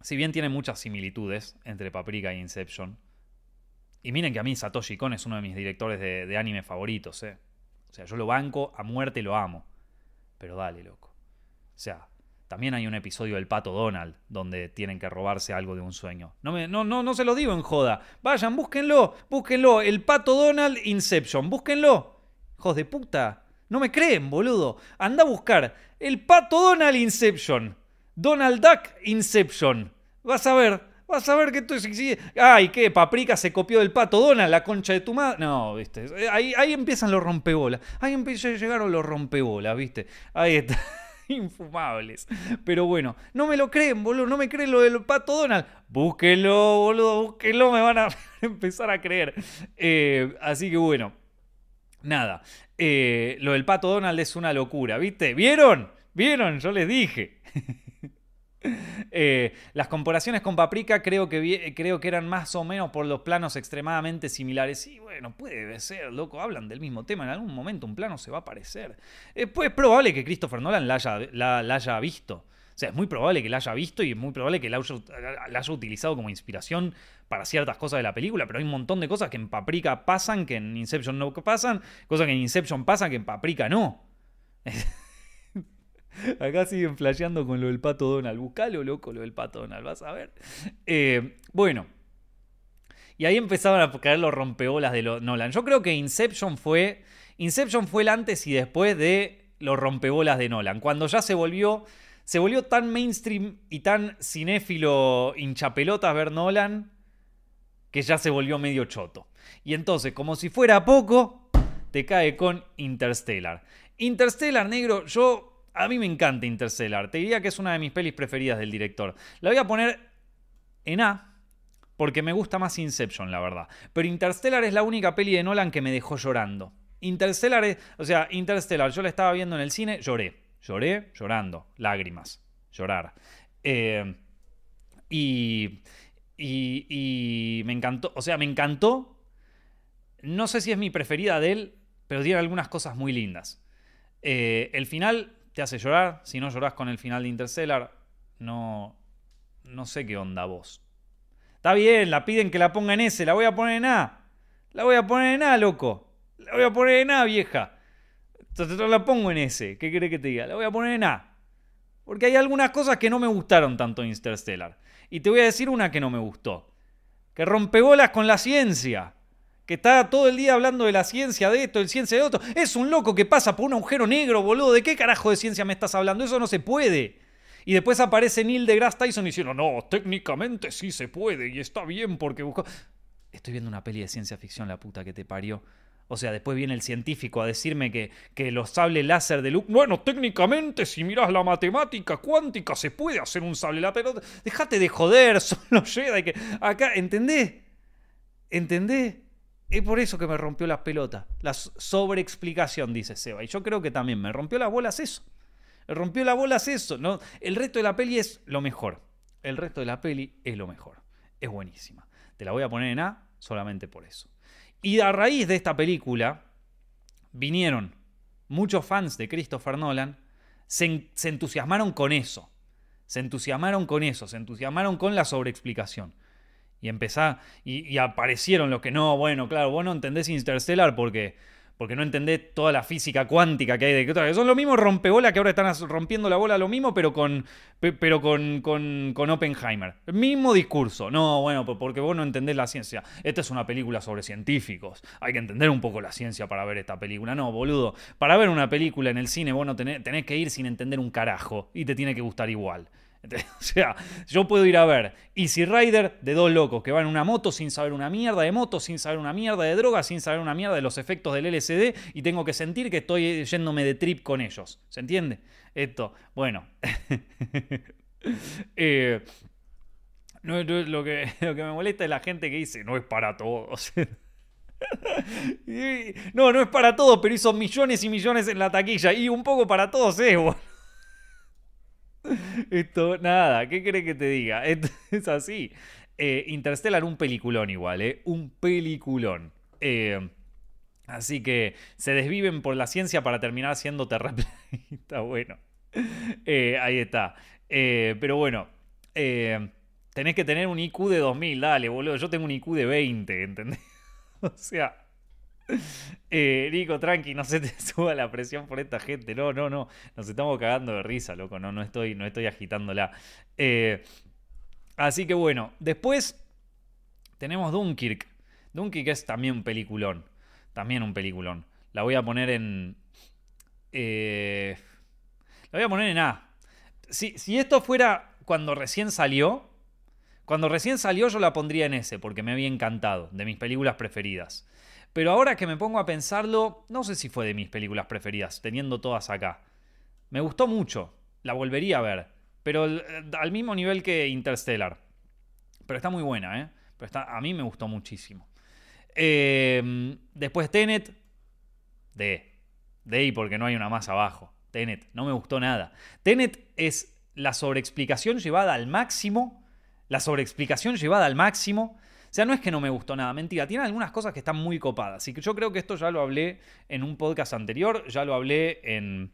si bien tiene muchas similitudes entre Paprika e Inception, y miren que a mí Satoshi Kon es uno de mis directores de, anime favoritos, ¿eh? O sea, yo lo banco, a muerte lo amo. Pero dale, loco. O sea, también hay un episodio del Pato Donald donde tienen que robarse algo de un sueño. No, me, no, no, no se lo digo en joda. Vayan, búsquenlo, búsquenlo. El Pato Donald Inception, búsquenlo. Hijos de puta. No me creen, boludo. Anda a buscar el Pato Donald Inception. Donald Duck Inception. Vas a ver, vas a ver que esto sigue. Ay, ¿qué? Paprika se copió del pato Donald, la concha de tu madre. No, viste. Ahí, ahí empiezan los rompebolas. Ahí empiezan, llegaron los rompebolas, viste. Ahí está. Infumables. Pero bueno, no me lo creen, boludo. No me creen lo del pato Donald. Búsquelo, boludo. Búsquelo, me van a empezar a creer. Eh, así que bueno. Nada. Eh, lo del pato Donald es una locura, ¿viste? ¿Vieron? ¿Vieron? Yo les dije. Eh, las comparaciones con Paprika creo que, creo que eran más o menos por los planos extremadamente similares. Sí, bueno, puede ser, loco, hablan del mismo tema. En algún momento un plano se va a aparecer. Eh, pues es probable que Christopher Nolan la haya, la, haya visto. O sea, es muy probable que la haya visto y es muy probable que la haya, la haya utilizado como inspiración para ciertas cosas de la película, pero hay un montón de cosas que en Paprika pasan, que en Inception no pasan, cosas que en Inception pasan, que en Paprika no. Acá siguen flasheando con lo del pato Donald. Buscalo, loco, lo del pato Donald, vas a ver. Eh, bueno. Y ahí empezaban a caer los rompeolas de Nolan. Yo creo que Inception fue. Inception fue el antes y después de los rompebolas de Nolan. Cuando ya se volvió. Se volvió tan mainstream y tan cinéfilo hinchapelotas ver Nolan. Que ya se volvió medio choto. Y entonces, como si fuera poco, te cae con Interstellar. Interstellar, negro, yo a mí me encanta Interstellar. Te diría que es una de mis pelis preferidas del director. La voy a poner en A. Porque me gusta más Inception, la verdad. Pero Interstellar es la única peli de Nolan que me dejó llorando. Interstellar es. O sea, Interstellar, yo la estaba viendo en el cine, lloré. Lloré, llorando. Lágrimas. Llorar. Eh, y, y, y me encantó. O sea, me encantó. No sé si es mi preferida de él, pero tiene algunas cosas muy lindas. Eh, el final te hace llorar. Si no llorás con el final de Interstellar, no, no sé qué onda vos. Está bien, la piden que la ponga en S, la voy a poner en A. La voy a poner en A, loco. La voy a poner en A, vieja. Entonces la pongo en S. ¿Qué quiere que te diga? La voy a poner en A. Porque hay algunas cosas que no me gustaron tanto en Interstellar. Y te voy a decir una que no me gustó. Que rompe bolas con la ciencia que está todo el día hablando de la ciencia de esto, de ciencia de otro. Es un loco que pasa por un agujero negro, boludo. ¿De qué carajo de ciencia me estás hablando? Eso no se puede. Y después aparece Neil deGrasse Tyson diciendo, no, técnicamente sí se puede y está bien porque buscó... Estoy viendo una peli de ciencia ficción, la puta que te parió. O sea, después viene el científico a decirme que, que los sables láser de luz. Bueno, técnicamente, si miras la matemática cuántica, se puede hacer un sable láser. Pero déjate de joder, solo Jedi que. Acá, ¿entendés? ¿Entendés? Es por eso que me rompió las pelotas. La sobreexplicación, dice Seba. Y yo creo que también me rompió las bolas eso. Me rompió las bolas eso. ¿no? El resto de la peli es lo mejor. El resto de la peli es lo mejor. Es buenísima. Te la voy a poner en A solamente por eso. Y a raíz de esta película vinieron muchos fans de Christopher Nolan, se, se entusiasmaron con eso. Se entusiasmaron con eso, se entusiasmaron con la sobreexplicación. Y empezá, y, aparecieron los que no, bueno, claro, vos no entendés Interstellar porque, porque no entendés toda la física cuántica que hay de que son los mismos rompebolas que ahora están rompiendo la bola lo mismo, pero con, pero con, con, con Oppenheimer. El mismo discurso. No, bueno, porque vos no entendés la ciencia. Esta es una película sobre científicos. Hay que entender un poco la ciencia para ver esta película. No, boludo. Para ver una película en el cine, vos no tenés, tenés que ir sin entender un carajo. Y te tiene que gustar igual. O sea, yo puedo ir a ver Easy Rider de dos locos que van en una moto sin saber una mierda de moto, sin saber una mierda de droga, sin saber una mierda de los efectos del LSD y tengo que sentir que estoy yéndome de trip con ellos. ¿Se entiende? Esto, bueno. Eh, no, lo, que, lo que me molesta es la gente que dice, no es para todos. no, no es para todos, pero hizo millones y millones en la taquilla. Y un poco para todos es, Esto, nada, ¿qué crees que te diga? es así. Eh, Interstellar, un peliculón igual, ¿eh? Un peliculón. Eh, así que se desviven por la ciencia para terminar siendo terraplanista. Bueno, eh, ahí está. pero bueno, tenés que tener un IQ de 2000, dale, boludo. Yo tengo un IQ de 20, ¿entendés? o sea, eh, Nico, tranqui, no se te suba la presión por esta gente. No, no, no. Nos estamos cagando de risa, loco. No, no estoy, no estoy agitándola. Eh, así que bueno, después tenemos Dunkirk. Dunkirk es también un peliculón. También un peliculón. La voy a poner en. Eh, la voy a poner en A. Si, si esto fuera cuando recién salió. Cuando recién salió yo la pondría en S porque me había encantado. De mis películas preferidas. Pero ahora que me pongo a pensarlo, no sé si fue de mis películas preferidas, teniendo todas acá. Me gustó mucho, la volvería a ver, pero al mismo nivel que Interstellar. Pero está muy buena, ¿eh? Pero está, a mí me gustó muchísimo. Em, después Tenet, D. D y porque no hay una más abajo. Tenet, no me gustó nada. Tenet es la sobreexplicación llevada al máximo. La sobreexplicación llevada al máximo o sea, no es que no me gustó nada, mentira, tiene algunas cosas que están muy copadas. Y yo creo que esto ya lo hablé en un podcast anterior, ya lo hablé en,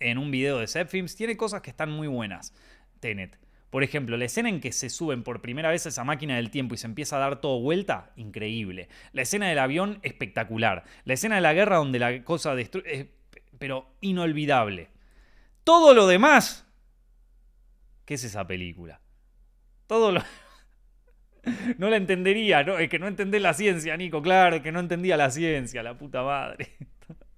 en un video de Zepfilms, tiene cosas que están muy buenas. Tenet. Por ejemplo, la escena en que se suben por primera vez a esa máquina del tiempo y se empieza a dar todo vuelta, increíble. La escena del avión, espectacular. La escena de la guerra donde la cosa destruye, pero inolvidable. Todo lo demás, ¿qué es esa película? Todo lo... no la entendería, ¿no? Es que no entendés la ciencia, Nico, claro, que no entendía la ciencia, la puta madre.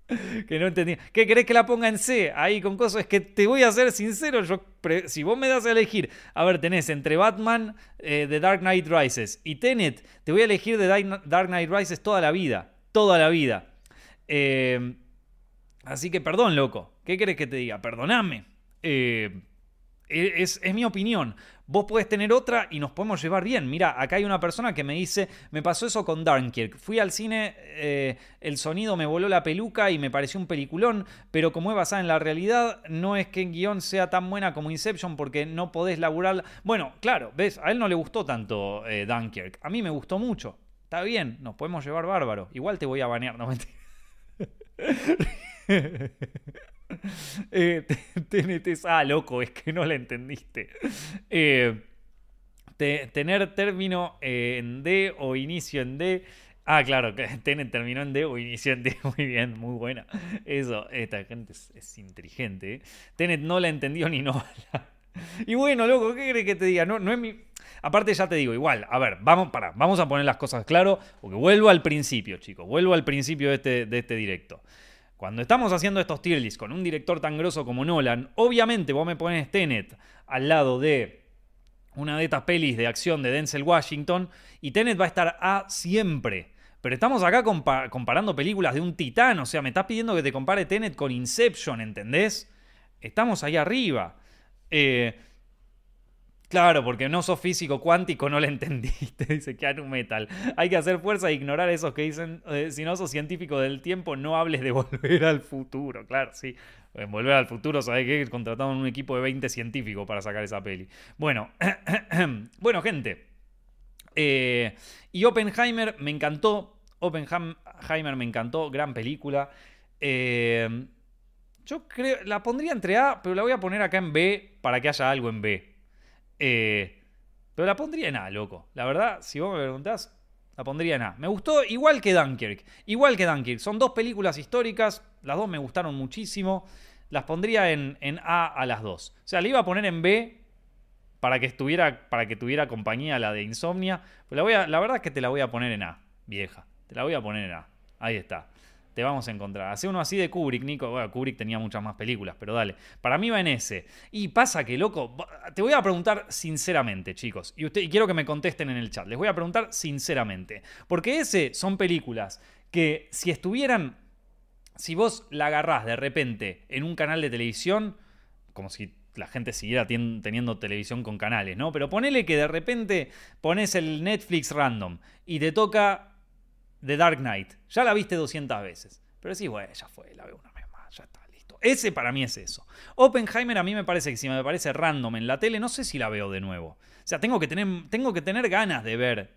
que no entendía. ¿Qué querés que la ponga en C? Ahí con cosas. Es que te voy a ser sincero. Yo, si vos me das a elegir, a ver, tenés entre Batman, eh, The Dark Knight Rises y Tenet, te voy a elegir The Dark Knight Rises toda la vida. Toda la vida. Eh, así que perdón, loco. ¿Qué querés que te diga? Perdoname. Eh, es, es, mi opinión. Vos podés tener otra y nos podemos llevar bien. Mira, acá hay una persona que me dice, me pasó eso con Dunkirk. Fui al cine, eh, el sonido me voló la peluca y me pareció un peliculón, pero como es basada en la realidad, no es que el guion sea tan buena como Inception porque no podés laburarla. Bueno, claro, ves, a él no le gustó tanto eh, Dunkirk. A mí me gustó mucho. Está bien, nos podemos llevar bárbaro. Igual te voy a banear, no mentira. eh, ah, loco, es que no la entendiste. Tener término en D o inicio en D. Ah, claro, Tenet terminó en D o inicio en D. Muy bien, muy buena. Eso, esta gente es, inteligente. ¿eh? Tenet no la entendió ni no. y bueno, loco, ¿qué crees que te diga? No, no es mi. Aparte, ya te digo, igual, a ver, vamos, para, vamos a poner las cosas claro, porque vuelvo al principio, chicos. Vuelvo al principio de este, de este directo. Cuando estamos haciendo estos tier lists con un director tan grosso como Nolan, obviamente vos me pones Tenet al lado de una de estas pelis de acción de Denzel Washington y Tenet va a estar A siempre. Pero estamos acá comparando películas de un titán, o sea, me estás pidiendo que te compare Tenet con Inception, ¿entendés? Estamos ahí arriba. Eh, Claro, porque no sos físico cuántico, no lo entendiste, dice Keanu Metal. Hay que hacer fuerza e ignorar esos que dicen, eh, si no sos científico del tiempo, no hables de volver al futuro. Claro, sí. En volver al futuro, ¿sabes qué? Contrataron un equipo de 20 científicos para sacar esa peli. Bueno, bueno, gente. Eh, y Oppenheimer me encantó. Oppenheimer me encantó, gran película. Eh, yo creo, la pondría entre A, pero la voy a poner acá en B para que haya algo en B. Eh, pero la pondría en A, loco. La verdad, si vos me preguntás, la pondría en A. Me gustó igual que Dunkirk. Igual que Dunkirk. Son dos películas históricas. Las dos me gustaron muchísimo. Las pondría en, en A a las dos. O sea, le iba a poner en B para que estuviera, para que tuviera compañía la de Insomnia. Pero la, voy a, la verdad es que te la voy a poner en A, vieja. Te la voy a poner en A. Ahí está te vamos a encontrar. Hace uno así de Kubrick, Nico. Bueno, Kubrick tenía muchas más películas, pero dale. Para mí va en ese. Y pasa que, loco, te voy a preguntar sinceramente, chicos. Y, usted, y quiero que me contesten en el chat. Les voy a preguntar sinceramente. Porque ese son películas que si estuvieran. Si vos la agarrás de repente en un canal de televisión, como si la gente siguiera teniendo televisión con canales, ¿no? Pero ponele que de repente pones el Netflix random y te toca The Dark Knight. Ya la viste 200 veces. Pero sí, bueno, ya fue, la veo una vez más, ya está, listo. Ese para mí es eso. Oppenheimer a mí me parece que si me parece random en la tele, no sé si la veo de nuevo. O sea, tengo que tener, tengo que tener ganas de ver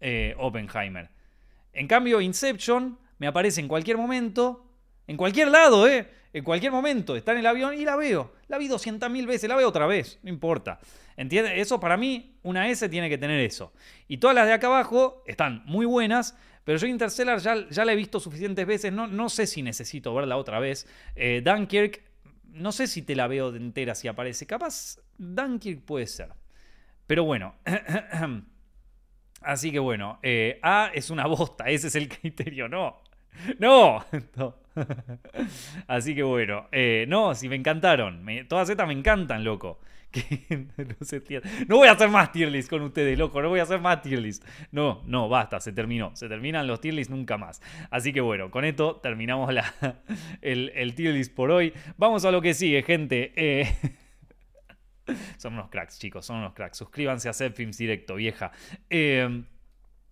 eh, Oppenheimer. En cambio, Inception me aparece en cualquier momento, en cualquier lado, ¿eh? En cualquier momento, está en el avión y la veo. La vi 200.000 veces, la veo otra vez, no importa. ¿Entiendes? Eso para mí, una S tiene que tener eso. Y todas las de acá abajo están muy buenas, pero yo Interstellar ya, ya la he visto suficientes veces, no, no sé si necesito verla otra vez. Eh, Dunkirk, no sé si te la veo de entera si aparece. Capaz Dunkirk puede ser. Pero bueno. Así que bueno, eh, A es una bosta, ese es el criterio, no. No. Así que bueno, eh, no, si me encantaron. todas estas me encantan, loco. no, voy a hacer más tier list con ustedes, loco. No voy a hacer más tier list. No, no, basta, se terminó. Se terminan los tier list nunca más. Así que bueno, con esto terminamos la, el, el tier list por hoy. Vamos a lo que sigue, gente. Eh, son unos cracks, chicos, son unos cracks. Suscríbanse a Films Directo, vieja. Eh,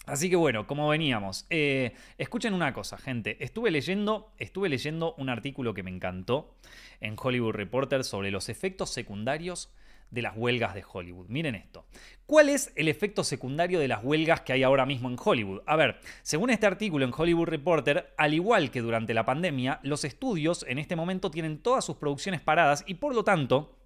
Así que bueno, como veníamos, eh, escuchen una cosa, gente. Estuve leyendo, estuve leyendo un artículo que me encantó en Hollywood Reporter sobre los efectos secundarios de las huelgas de Hollywood. Miren esto. ¿Cuál es el efecto secundario de las huelgas que hay ahora mismo en Hollywood? A ver, según este artículo en Hollywood Reporter, al igual que durante la pandemia, los estudios en este momento tienen todas sus producciones paradas y por lo tanto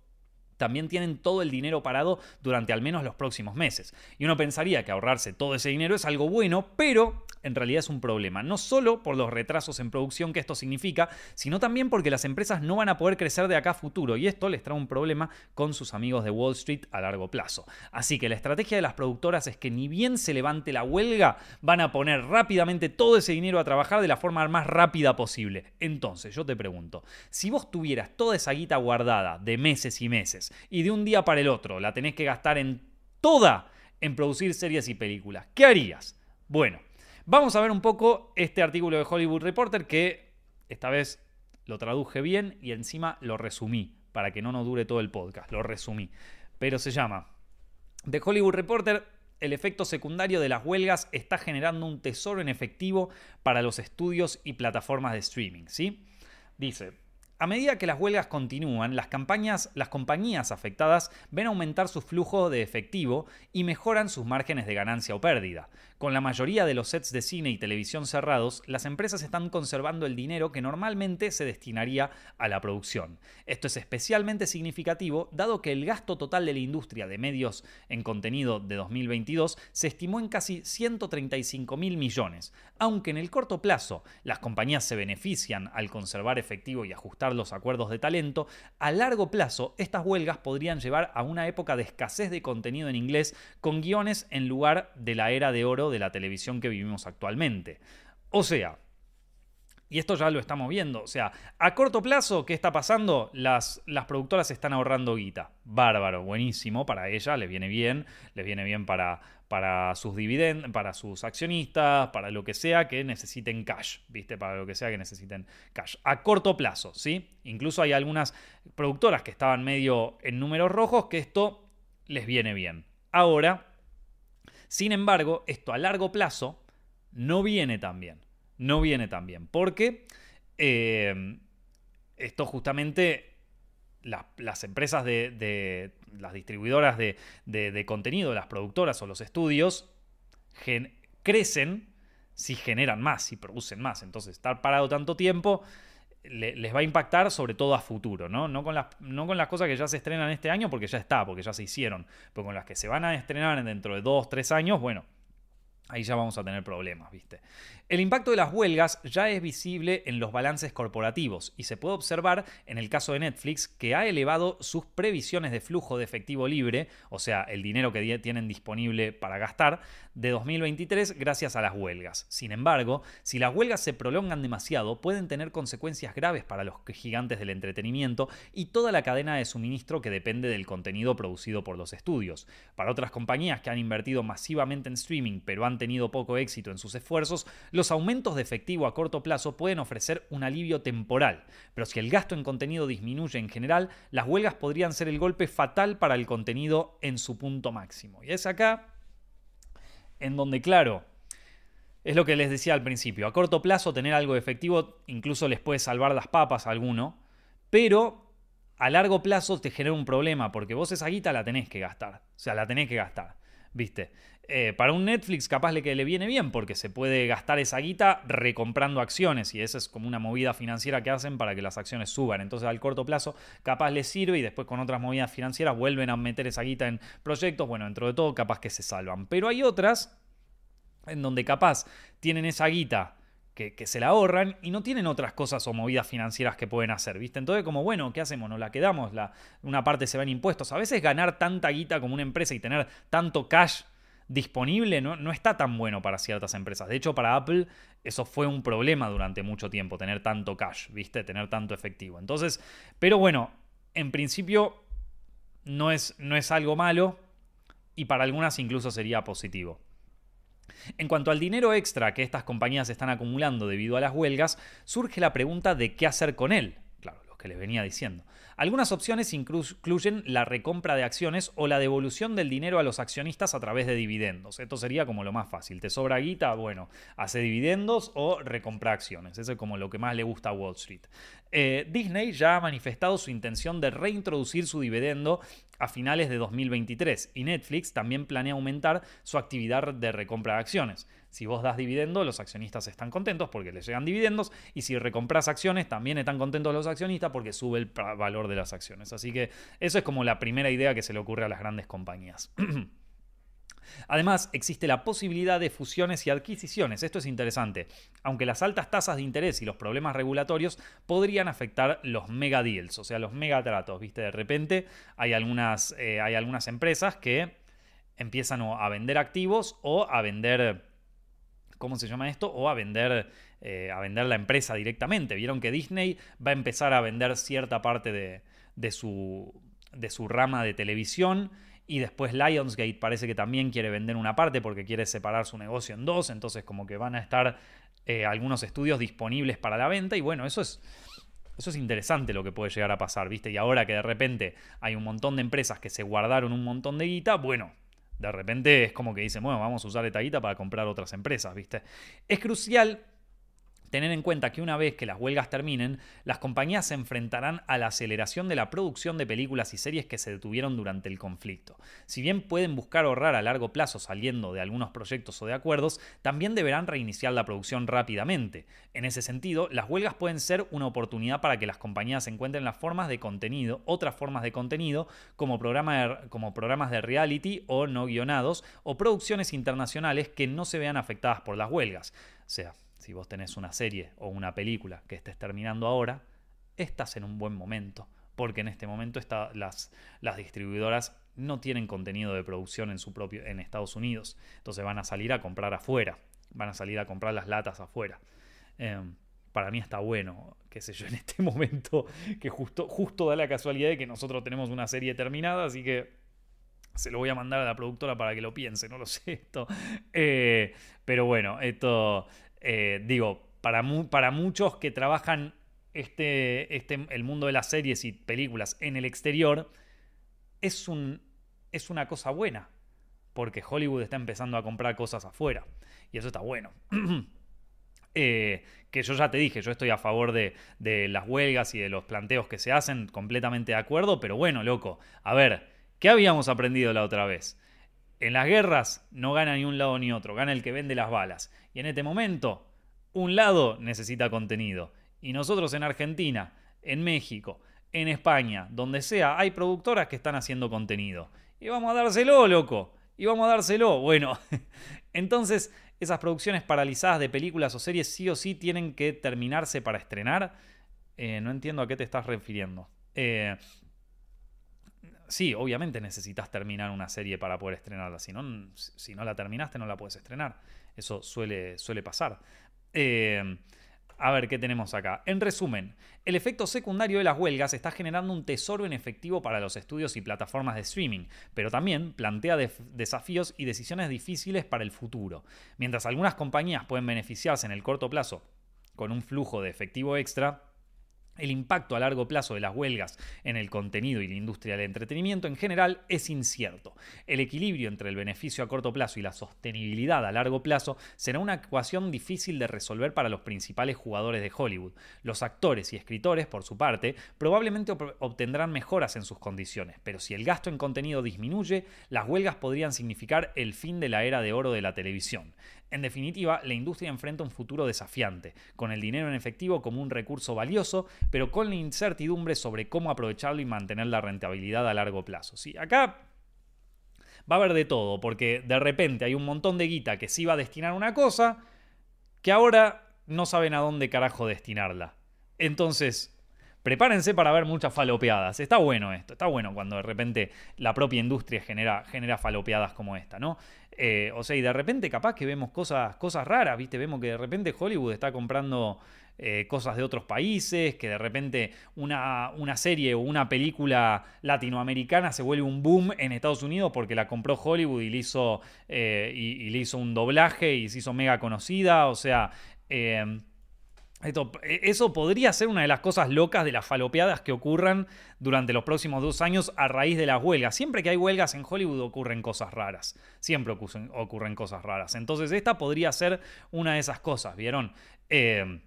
también tienen todo el dinero parado durante al menos los próximos meses. Y uno pensaría que ahorrarse todo ese dinero es algo bueno, pero en realidad es un problema. No solo por los retrasos en producción que esto significa, sino también porque las empresas no van a poder crecer de acá a futuro y esto les trae un problema con sus amigos de Wall Street a largo plazo. Así que la estrategia de las productoras es que ni bien se levante la huelga, van a poner rápidamente todo ese dinero a trabajar de la forma más rápida posible. Entonces, yo te pregunto, si vos tuvieras toda esa guita guardada de meses y meses, y de un día para el otro la tenés que gastar en toda en producir series y películas. ¿Qué harías? Bueno, vamos a ver un poco este artículo de Hollywood Reporter que esta vez lo traduje bien y encima lo resumí para que no nos dure todo el podcast. Lo resumí. Pero se llama The Hollywood Reporter. El efecto secundario de las huelgas está generando un tesoro en efectivo para los estudios y plataformas de streaming. ¿sí? Dice, a medida que las huelgas continúan, las, compañías afectadas ven aumentar su flujo de efectivo y mejoran sus márgenes de ganancia o pérdida. Con la mayoría de los sets de cine y televisión cerrados, las empresas están conservando el dinero que normalmente se destinaría a la producción. Esto es especialmente significativo dado que el gasto total de la industria de medios en contenido de 2022 se estimó en casi 135 mil millones. Aunque en el corto plazo las compañías se benefician al conservar efectivo y ajustar los acuerdos de talento, a largo plazo estas huelgas podrían llevar a una época de escasez de contenido en inglés con guiones en lugar de la era de oro de la televisión que vivimos actualmente. O sea, y esto ya lo estamos viendo. O sea, a corto plazo, ¿qué está pasando? Las, las productoras están ahorrando guita. Bárbaro, buenísimo para ellas, les viene bien, les viene bien para, para sus dividendos, para sus accionistas, para lo que sea que necesiten cash, ¿viste? Para lo que sea que necesiten cash. A corto plazo, ¿sí? Incluso hay algunas productoras que estaban medio en números rojos que esto les viene bien. Ahora, sin embargo, esto a largo plazo no viene tan bien. No viene tan bien. Porque eh, esto justamente las, empresas de, las distribuidoras de, contenido, las productoras o los estudios, crecen si generan más, si producen más. Entonces, estar parado tanto tiempo les va a impactar sobre todo a futuro, ¿no? No con, las, no con las cosas que ya se estrenan este año, porque ya está, porque ya se hicieron, pero con las que se van a estrenar dentro de dos, tres años, bueno, ahí ya vamos a tener problemas, ¿viste? El impacto de las huelgas ya es visible en los balances corporativos y se puede observar en el caso de Netflix que ha elevado sus previsiones de flujo de efectivo libre, o sea, el dinero que tienen disponible para gastar, de 2023 gracias a las huelgas. Sin embargo, si las huelgas se prolongan demasiado, pueden tener consecuencias graves para los gigantes del entretenimiento y toda la cadena de suministro que depende del contenido producido por los estudios. Para otras compañías que han invertido masivamente en streaming pero han tenido poco éxito en sus esfuerzos, los aumentos de efectivo a corto plazo pueden ofrecer un alivio temporal, pero si el gasto en contenido disminuye en general, las huelgas podrían ser el golpe fatal para el contenido en su punto máximo. Y es acá en donde, claro, es lo que les decía al principio, a corto plazo tener algo de efectivo incluso les puede salvar las papas a alguno, pero a largo plazo te genera un problema porque vos esa guita la tenés que gastar, o sea, la tenés que gastar. ¿Viste? Eh, para un Netflix capaz le que le viene bien porque se puede gastar esa guita recomprando acciones y esa es como una movida financiera que hacen para que las acciones suban. Entonces al corto plazo capaz les sirve y después con otras movidas financieras vuelven a meter esa guita en proyectos. Bueno, dentro de todo capaz que se salvan. Pero hay otras en donde capaz tienen esa guita que, se la ahorran y no tienen otras cosas o movidas financieras que pueden hacer, ¿viste? Entonces, como, bueno, ¿qué hacemos? ¿Nos la quedamos? La, una parte se va en impuestos. A veces ganar tanta guita como una empresa y tener tanto cash disponible no, no, está tan bueno para ciertas empresas. De hecho, para Apple eso fue un problema durante mucho tiempo, tener tanto cash, ¿viste? Tener tanto efectivo. Entonces, pero bueno, en principio no es, no es algo malo y para algunas incluso sería positivo. En cuanto al dinero extra que estas compañías están acumulando debido a las huelgas, surge la pregunta de qué hacer con él. Claro, lo que les venía diciendo. Algunas opciones incluyen la recompra de acciones o la devolución del dinero a los accionistas a través de dividendos. Esto sería como lo más fácil. ¿Te sobra guita? Bueno, hace dividendos o recompra acciones. Eso es como lo que más le gusta a Wall Street. Eh, Disney ya ha manifestado su intención de reintroducir su dividendo a finales de 2023 y Netflix también planea aumentar su actividad de recompra de acciones. Si vos das dividendo, los accionistas están contentos porque les llegan dividendos y si recompras acciones, también están contentos los accionistas porque sube el valor de las acciones. Así que eso es como la primera idea que se le ocurre a las grandes compañías. Además, existe la posibilidad de fusiones y adquisiciones. Esto es interesante. Aunque las altas tasas de interés y los problemas regulatorios podrían afectar los mega deals, o sea, los megatratos. ¿Viste? De repente hay algunas, eh, hay algunas empresas que empiezan a vender activos o a vender. ¿Cómo se llama esto? O a vender, eh, a vender la empresa directamente. Vieron que Disney va a empezar a vender cierta parte de, de su, de su rama de televisión y después Lionsgate parece que también quiere vender una parte porque quiere separar su negocio en dos. Entonces como que van a estar eh, algunos estudios disponibles para la venta. Y bueno, eso es... Eso es interesante lo que puede llegar a pasar, ¿viste? Y ahora que de repente hay un montón de empresas que se guardaron un montón de guita, bueno, de repente es como que dicen, bueno, vamos a usar esta guita para comprar otras empresas, ¿viste? Es crucial Tener en cuenta que una vez que las huelgas terminen, las compañías se enfrentarán a la aceleración de la producción de películas y series que se detuvieron durante el conflicto. Si bien pueden buscar ahorrar a largo plazo saliendo de algunos proyectos o de acuerdos, también deberán reiniciar la producción rápidamente. En ese sentido, las huelgas pueden ser una oportunidad para que las compañías encuentren las formas de contenido, otras formas de contenido, como, programas de reality o no guionados, o producciones internacionales que no se vean afectadas por las huelgas. Sea, si vos tenés una serie o una película que estés terminando ahora, estás en un buen momento, porque en este momento las, las distribuidoras no tienen contenido de producción en, su propio, en Estados Unidos, entonces van a salir a comprar afuera, van a salir a comprar las latas afuera. Em, para mí está bueno, qué sé yo, en este momento que justo, justo da la casualidad de que nosotros tenemos una serie terminada, así que se lo voy a mandar a la productora para que lo piense, no lo sé esto. Eh, pero bueno, esto eh, digo, para, para muchos que trabajan este, este, el mundo de las series y películas en el exterior, es, un, es una cosa buena, porque Hollywood está empezando a comprar cosas afuera, y eso está bueno. Eh, que yo ya te dije, yo estoy a favor de, de, las huelgas y de los planteos que se hacen, completamente de acuerdo, pero bueno, loco, a ver, ¿qué habíamos aprendido la otra vez? En las guerras no gana ni un lado ni otro, gana el que vende las balas. Y en este momento, un lado necesita contenido. Y nosotros en Argentina, en México, en España, donde sea, hay productoras que están haciendo contenido. Y vamos a dárselo, loco. Y vamos a dárselo. Bueno, entonces esas producciones paralizadas de películas o series sí o sí tienen que terminarse para estrenar. Eh, no entiendo a qué te estás refiriendo. Eh, sí, obviamente necesitas terminar una serie para poder estrenarla. Si no, si no la terminaste, no la puedes estrenar. Eso suele, suele pasar. Eh, a ver, ¿qué tenemos acá? En resumen, el efecto secundario de las huelgas está generando un tesoro en efectivo para los estudios y plataformas de streaming, pero también plantea desafíos y decisiones difíciles para el futuro. Mientras algunas compañías pueden beneficiarse en el corto plazo con un flujo de efectivo extra, el impacto a largo plazo de las huelgas en el contenido y la industria del entretenimiento en general es incierto. El equilibrio entre el beneficio a corto plazo y la sostenibilidad a largo plazo será una ecuación difícil de resolver para los principales jugadores de Hollywood. Los actores y escritores, por su parte, probablemente obtendrán mejoras en sus condiciones, pero si el gasto en contenido disminuye, las huelgas podrían significar el fin de la era de oro de la televisión. En definitiva, la industria enfrenta un futuro desafiante, con el dinero en efectivo como un recurso valioso, pero con la incertidumbre sobre cómo aprovecharlo y mantener la rentabilidad a largo plazo. Sí, acá va a haber de todo, porque de repente hay un montón de guita que se iba a destinar una cosa, que ahora no saben a dónde carajo destinarla. Entonces, prepárense para ver muchas falopeadas. Está bueno esto, está bueno cuando de repente la propia industria genera, genera falopeadas como esta, ¿no? Eh, o sea, y de repente capaz que vemos cosas, cosas raras, ¿viste? Vemos que de repente Hollywood está comprando eh, cosas de otros países, que de repente una, una, serie o una película latinoamericana se vuelve un boom en Estados Unidos porque la compró Hollywood y le hizo, eh, y, le hizo un doblaje y se hizo mega conocida. O sea, e, eso podría ser una de las cosas locas de las falopeadas que ocurran durante los próximos dos años a raíz de las huelgas. Siempre que hay huelgas en Hollywood ocurren cosas raras. Siempre ocurren, cosas raras. Entonces esta podría ser una de esas cosas, ¿vieron? Eh,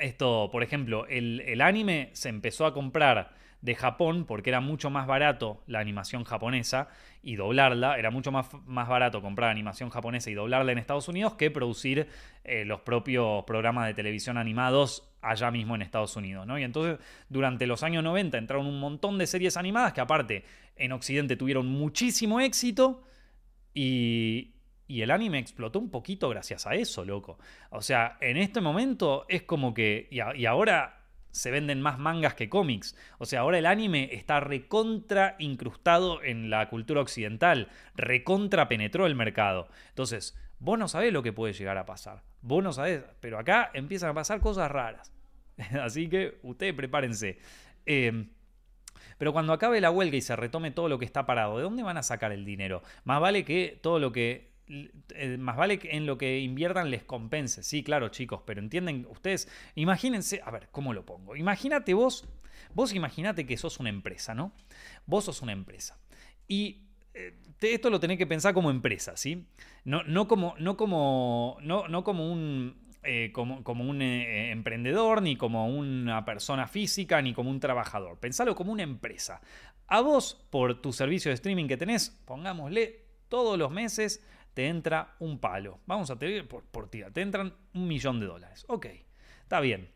esto, por ejemplo, el, anime se empezó a comprar de Japón porque era mucho más barato la animación japonesa y doblarla. Era mucho más, más barato comprar animación japonesa y doblarla en Estados Unidos que producir eh, los propios programas de televisión animados allá mismo en Estados Unidos. ¿no? Y entonces durante los años 90 entraron un montón de series animadas que aparte en Occidente tuvieron muchísimo éxito y, y el anime explotó un poquito gracias a eso, loco. O sea, en este momento es como que... Y, ahora se venden más mangas que cómics. O sea, ahora el anime está recontra incrustado en la cultura occidental. Recontra penetró el mercado. Entonces, vos no sabés lo que puede llegar a pasar. Vos no sabés. Pero acá empiezan a pasar cosas raras. Así que ustedes prepárense. Em, pero cuando acabe la huelga y se retome todo lo que está parado, ¿de dónde van a sacar el dinero? Más vale que todo lo que eh, más vale que en lo que inviertan les compense. Sí, claro, chicos, pero entienden ustedes, imagínense, a ver, ¿cómo lo pongo? Imagínate vos, vos imagínate que sos una empresa, ¿no? Vos sos una empresa. Y eh, esto lo tenés que pensar como empresa, ¿sí? No, no como, no como, no, no como un, eh, como, un emprendedor, ni como una persona física, ni como un trabajador. Pensalo como una empresa. A vos, por tu servicio de streaming que tenés, pongámosle todos los meses te entra un palo. Vamos a tener por, por tía, te entran un millón de dólares. Ok, está bien.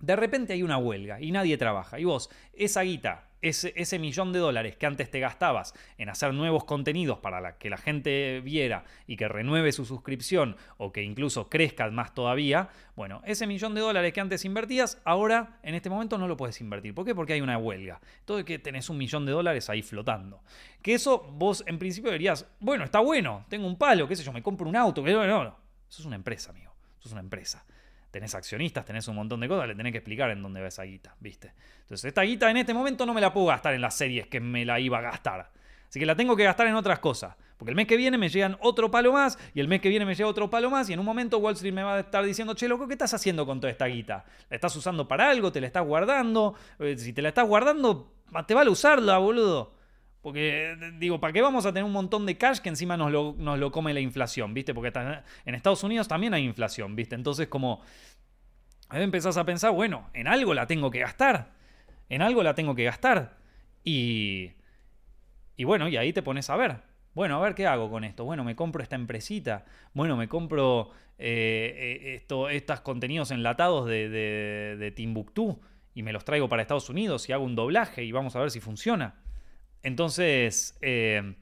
De repente hay una huelga y nadie trabaja. Y vos, esa guita, ese, millón de dólares que antes te gastabas en hacer nuevos contenidos para que la gente viera y que renueve su suscripción o que incluso crezca más todavía, bueno, ese millón de dólares que antes invertías, ahora en este momento no lo puedes invertir. ¿Por qué? Porque hay una huelga. Todo que tenés un millón de dólares ahí flotando. Que eso vos en principio dirías, bueno, está bueno, tengo un palo, qué sé yo, me compro un auto. No, no, no. Eso es una empresa, amigo. Eso es una empresa tenés accionistas, tenés un montón de cosas, le tenés que explicar en dónde va esa guita, ¿viste? Entonces, esta guita en este momento no me la puedo gastar en las series que me la iba a gastar. Así que la tengo que gastar en otras cosas. Porque el mes que viene me llegan otro palo más, y el mes que viene me llega otro palo más, y en un momento Wall Street me va a estar diciendo, che, loco, ¿qué estás haciendo con toda esta guita? ¿La estás usando para algo? ¿Te la estás guardando? Eh, si te la estás guardando, te vale usarla, boludo. Porque, digo, ¿para qué vamos a tener un montón de cash que encima nos lo, nos lo come la inflación, ¿viste? Porque en Estados Unidos también hay inflación, ¿viste? Entonces, como, Ahí empezás a pensar, bueno, en algo la tengo que gastar. En algo la tengo que gastar. Y, y bueno, y ahí te pones a ver. Bueno, a ver qué hago con esto. Bueno, me compro esta empresita. Bueno, me compro eh, eh, esto, estos contenidos enlatados de, de, de, Timbuktu y me los traigo para Estados Unidos y hago un doblaje y vamos a ver si funciona. Entonces, eh,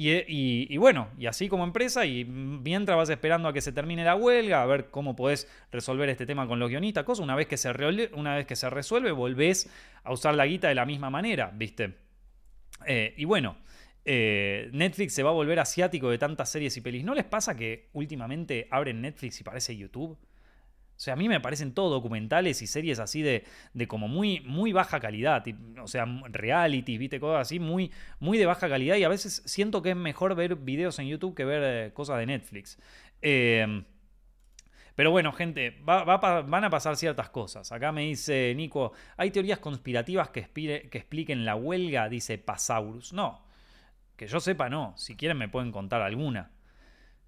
y, bueno, y así como empresa, y mientras vas esperando a que se termine la huelga, a ver cómo podés resolver este tema con los guionistas, una vez que se, una vez que se resuelve, volvés a usar la guita de la misma manera, ¿viste? Eh, y bueno, eh, Netflix se va a volver asiático de tantas series y pelis. ¿No les pasa que últimamente abren Netflix y parece YouTube? O sea, a mí me parecen todos documentales y series así de, de como muy, muy baja calidad. O sea, realities, viste, cosas así, muy, muy de baja calidad. Y a veces siento que es mejor ver videos en YouTube que ver eh, cosas de Netflix. Em, pero bueno, gente, van a pasar ciertas cosas. Acá me dice Nico, ¿hay teorías conspirativas que, que expliquen la huelga? Dice Pasaurus. No, que yo sepa no. Si quieren me pueden contar alguna.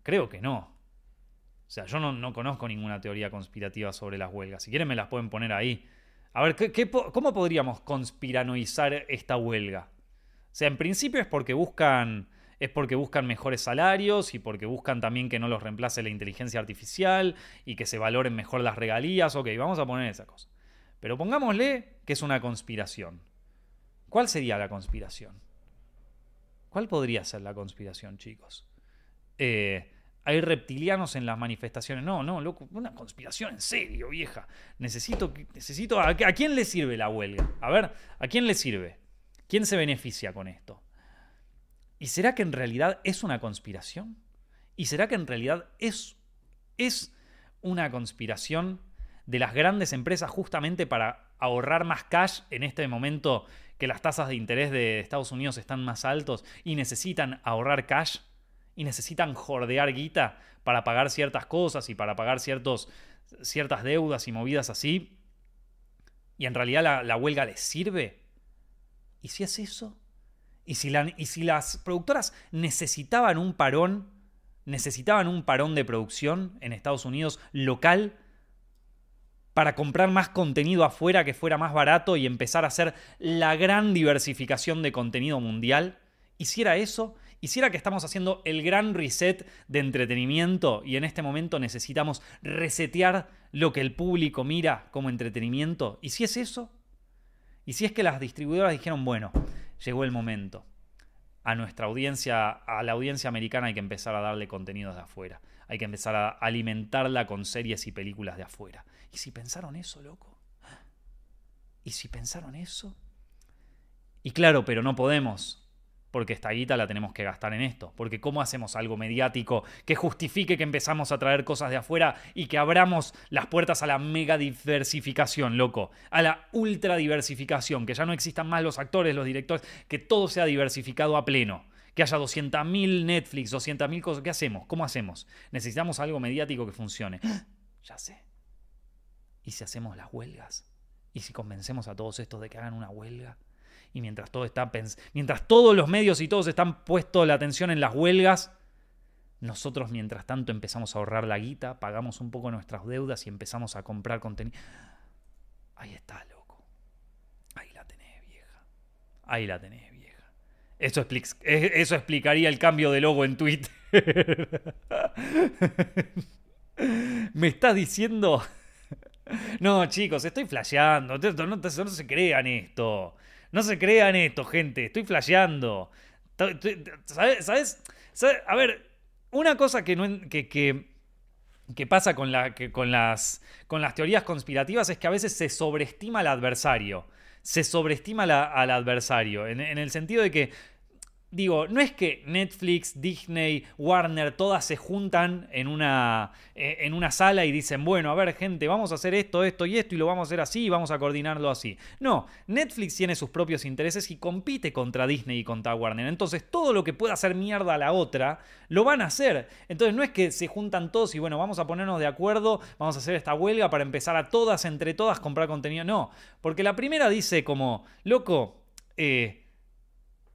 Creo que no. O sea, yo no, conozco ninguna teoría conspirativa sobre las huelgas. Si quieren me las pueden poner ahí. A ver, ¿qué, cómo podríamos conspiranoizar esta huelga? O sea, en principio es porque buscan es porque buscan mejores salarios y porque buscan también que no los reemplace la inteligencia artificial y que se valoren mejor las regalías. Ok, vamos a poner esa cosa. Pero pongámosle que es una conspiración. ¿Cuál sería la conspiración? ¿Cuál podría ser la conspiración, chicos? Eh, hay reptilianos en las manifestaciones. No, no, loco, una conspiración en serio, vieja. Necesito, necesito. ¿a, quién le sirve la huelga? A ver, ¿a quién le sirve? ¿Quién se beneficia con esto? ¿Y será que en realidad es una conspiración? ¿Y será que en realidad es, es una conspiración de las grandes empresas justamente para ahorrar más cash en este momento que las tasas de interés de Estados Unidos están más altos y necesitan ahorrar cash? Y necesitan jordear guita para pagar ciertas cosas y para pagar ciertos, ciertas deudas y movidas así, y en realidad la, huelga les sirve. ¿Y si es eso? ¿Y si, ¿Y si las productoras necesitaban un parón, necesitaban un parón de producción en Estados Unidos local para comprar más contenido afuera que fuera más barato y empezar a hacer la gran diversificación de contenido mundial, hiciera eso, hiciera que estamos haciendo el gran reset de entretenimiento y en este momento necesitamos resetear lo que el público mira como entretenimiento. ¿Y si es eso? ¿Y si es que las distribuidoras dijeron, bueno, llegó el momento? A nuestra audiencia, a la audiencia americana hay que empezar a darle contenidos de afuera. Hay que empezar a alimentarla con series y películas de afuera. ¿Y si pensaron eso, loco? ¿Y si pensaron eso? Y claro, pero no podemos porque esta guita la tenemos que gastar en esto. Porque ¿cómo hacemos algo mediático que justifique que empezamos a traer cosas de afuera y que abramos las puertas a la mega diversificación, loco? A la ultra diversificación, que ya no existan más los actores, los directores, que todo sea diversificado a pleno. Que haya 200.000 Netflix, 200.000 cosas. ¿Qué hacemos? ¿Cómo hacemos? Necesitamos algo mediático que funcione. Ya sé. ¿Y si hacemos las huelgas? ¿Y si convencemos a todos estos de que hagan una huelga? Y mientras, todo está mientras todos los medios y todos están puestos la atención en las huelgas, nosotros mientras tanto empezamos a ahorrar la guita, pagamos un poco nuestras deudas y empezamos a comprar contenido. Ahí está, loco. Ahí la tenés, vieja. Ahí la tenés, vieja. Eso, eso explicaría el cambio de logo en Twitter. Me estás diciendo... No, chicos, estoy flasheando. no, no se crean esto. No se crean esto, gente. Estoy flasheando. ¿Sabes? A ver, una cosa que, no, que, que, pasa con, la, que con, las, con las teorías conspirativas es que a veces se sobreestima al adversario. Se sobreestima al adversario. en, el sentido de que digo, no es que Netflix, Disney, Warner, todas se juntan en una, eh, en una sala y dicen, bueno, a ver gente, vamos a hacer esto, esto y esto y lo vamos a hacer así y vamos a coordinarlo así. No, Netflix tiene sus propios intereses y compite contra Disney y contra Warner. Entonces todo lo que pueda hacer mierda a la otra, lo van a hacer. Entonces no es que se juntan todos y bueno, vamos a ponernos de acuerdo, vamos a hacer esta huelga para empezar a todas, entre todas, comprar contenido. No, porque la primera dice como, loco, eh,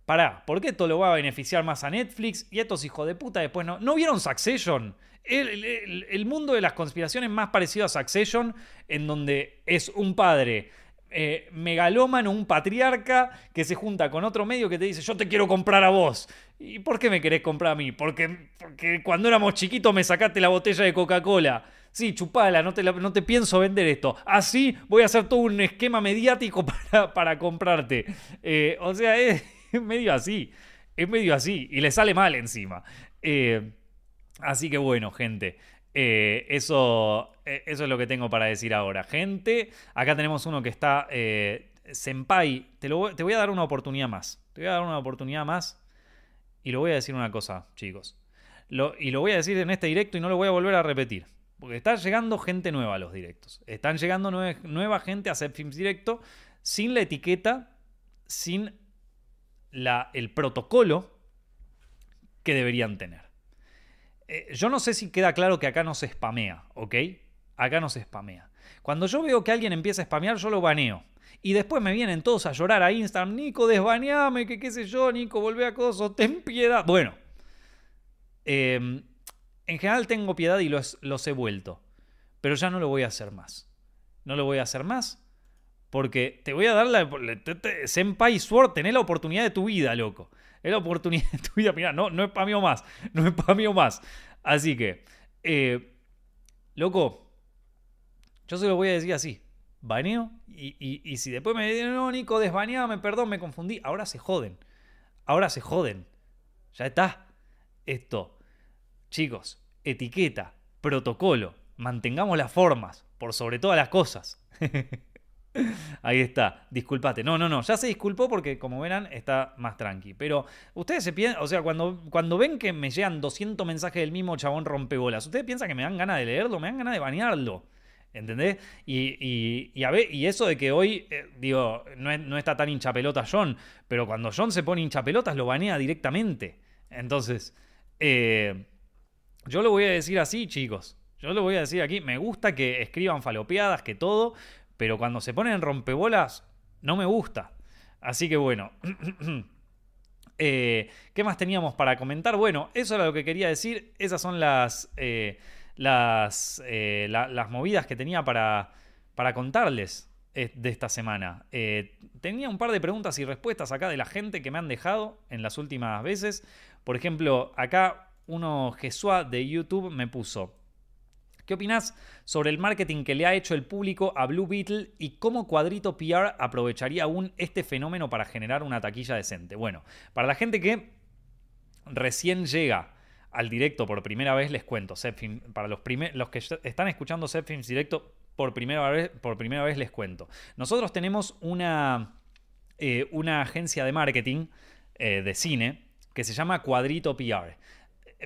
Pará, ¿por qué esto lo va a beneficiar más a Netflix? Y estos hijos de puta después no. ¿No vieron Succession? El, mundo de las conspiraciones más parecido a Succession, en donde es un padre eh, megalómano, un patriarca, que se junta con otro medio que te dice, yo te quiero comprar a vos. ¿Y por qué me querés comprar a mí? Porque, porque cuando éramos chiquitos me sacaste la botella de Coca-Cola. Sí, chupala, no te, no te pienso vender esto. Así voy a hacer todo un esquema mediático para, para comprarte. Eh, o sea, es es medio así. Es medio así. Y le sale mal encima. Eh, así que bueno, gente. Eh, eso, eh, eso es lo que tengo para decir ahora. Gente, acá tenemos uno que está. Senpai, te, te voy a dar una oportunidad más. Te voy a dar una oportunidad más. Y lo voy a decir una cosa, chicos. y lo voy a decir en este directo y no lo voy a volver a repetir. Porque está llegando gente nueva a los directos. Están llegando nueva gente a hacer films directo sin la etiqueta, sin el protocolo que deberían tener. Eh, yo no sé si queda claro que acá no se spamea, ¿ok? Acá no se spamea. Cuando yo veo que alguien empieza a spamear, yo lo baneo. Y después me vienen todos a llorar a Instagram, Nico, desbaneame, que qué sé yo, Nico, volvé a coso, ten piedad. Bueno, em, en general tengo piedad y los, los he vuelto. Pero ya no lo voy a hacer más. No lo voy a hacer más porque te voy a dar la. Senpai Sword, tenés la oportunidad de tu vida, loco. Es la oportunidad de tu vida. Mira, no, no es para mí más. No es para mí más. Así que, eh, loco, yo se lo voy a decir así. Baneo. Y, si después me dicen, no, Nico, desbaneame, perdón, me confundí. Ahora se joden. Ahora se joden. Ya está. Esto. Chicos, etiqueta, protocolo. Mantengamos las formas por sobre todas las cosas. Ahí está, disculpate. No, no, no, ya se disculpó porque como verán está más tranqui. Pero ustedes se piensan, o sea, cuando, cuando ven que me llegan 200 mensajes del mismo chabón rompebolas, ¿ustedes piensan que me dan ganas de leerlo? Me dan ganas de banearlo. ¿Entendés? Y, y, a ver, y eso de que hoy, eh, digo, no, está tan hinchapelota John, pero cuando John se pone hinchapelotas lo banea directamente. Entonces, eh, yo lo voy a decir así, chicos. Yo lo voy a decir aquí. Me gusta que escriban falopeadas, que todo, pero cuando se ponen rompebolas, no me gusta. Así que bueno. Eh, ¿Qué más teníamos para comentar? Bueno, eso era lo que quería decir. Esas son las, eh, las, eh, las movidas que tenía para, para contarles de esta semana. tenía un par de preguntas y respuestas acá de la gente que me han dejado en las últimas veces. Por ejemplo, acá uno Jesúa de YouTube me puso. ¿Qué opinas sobre el marketing que le ha hecho el público a Blue Beetle y cómo Cuadrito PR aprovecharía aún este fenómeno para generar una taquilla decente? Bueno, para la gente que recién llega al directo por primera vez, les cuento. para los, los que están escuchando Zepfilms directo por primera, vez, por primera vez, les cuento. Nosotros tenemos una, eh, una agencia de marketing eh, de cine que se llama Cuadrito PR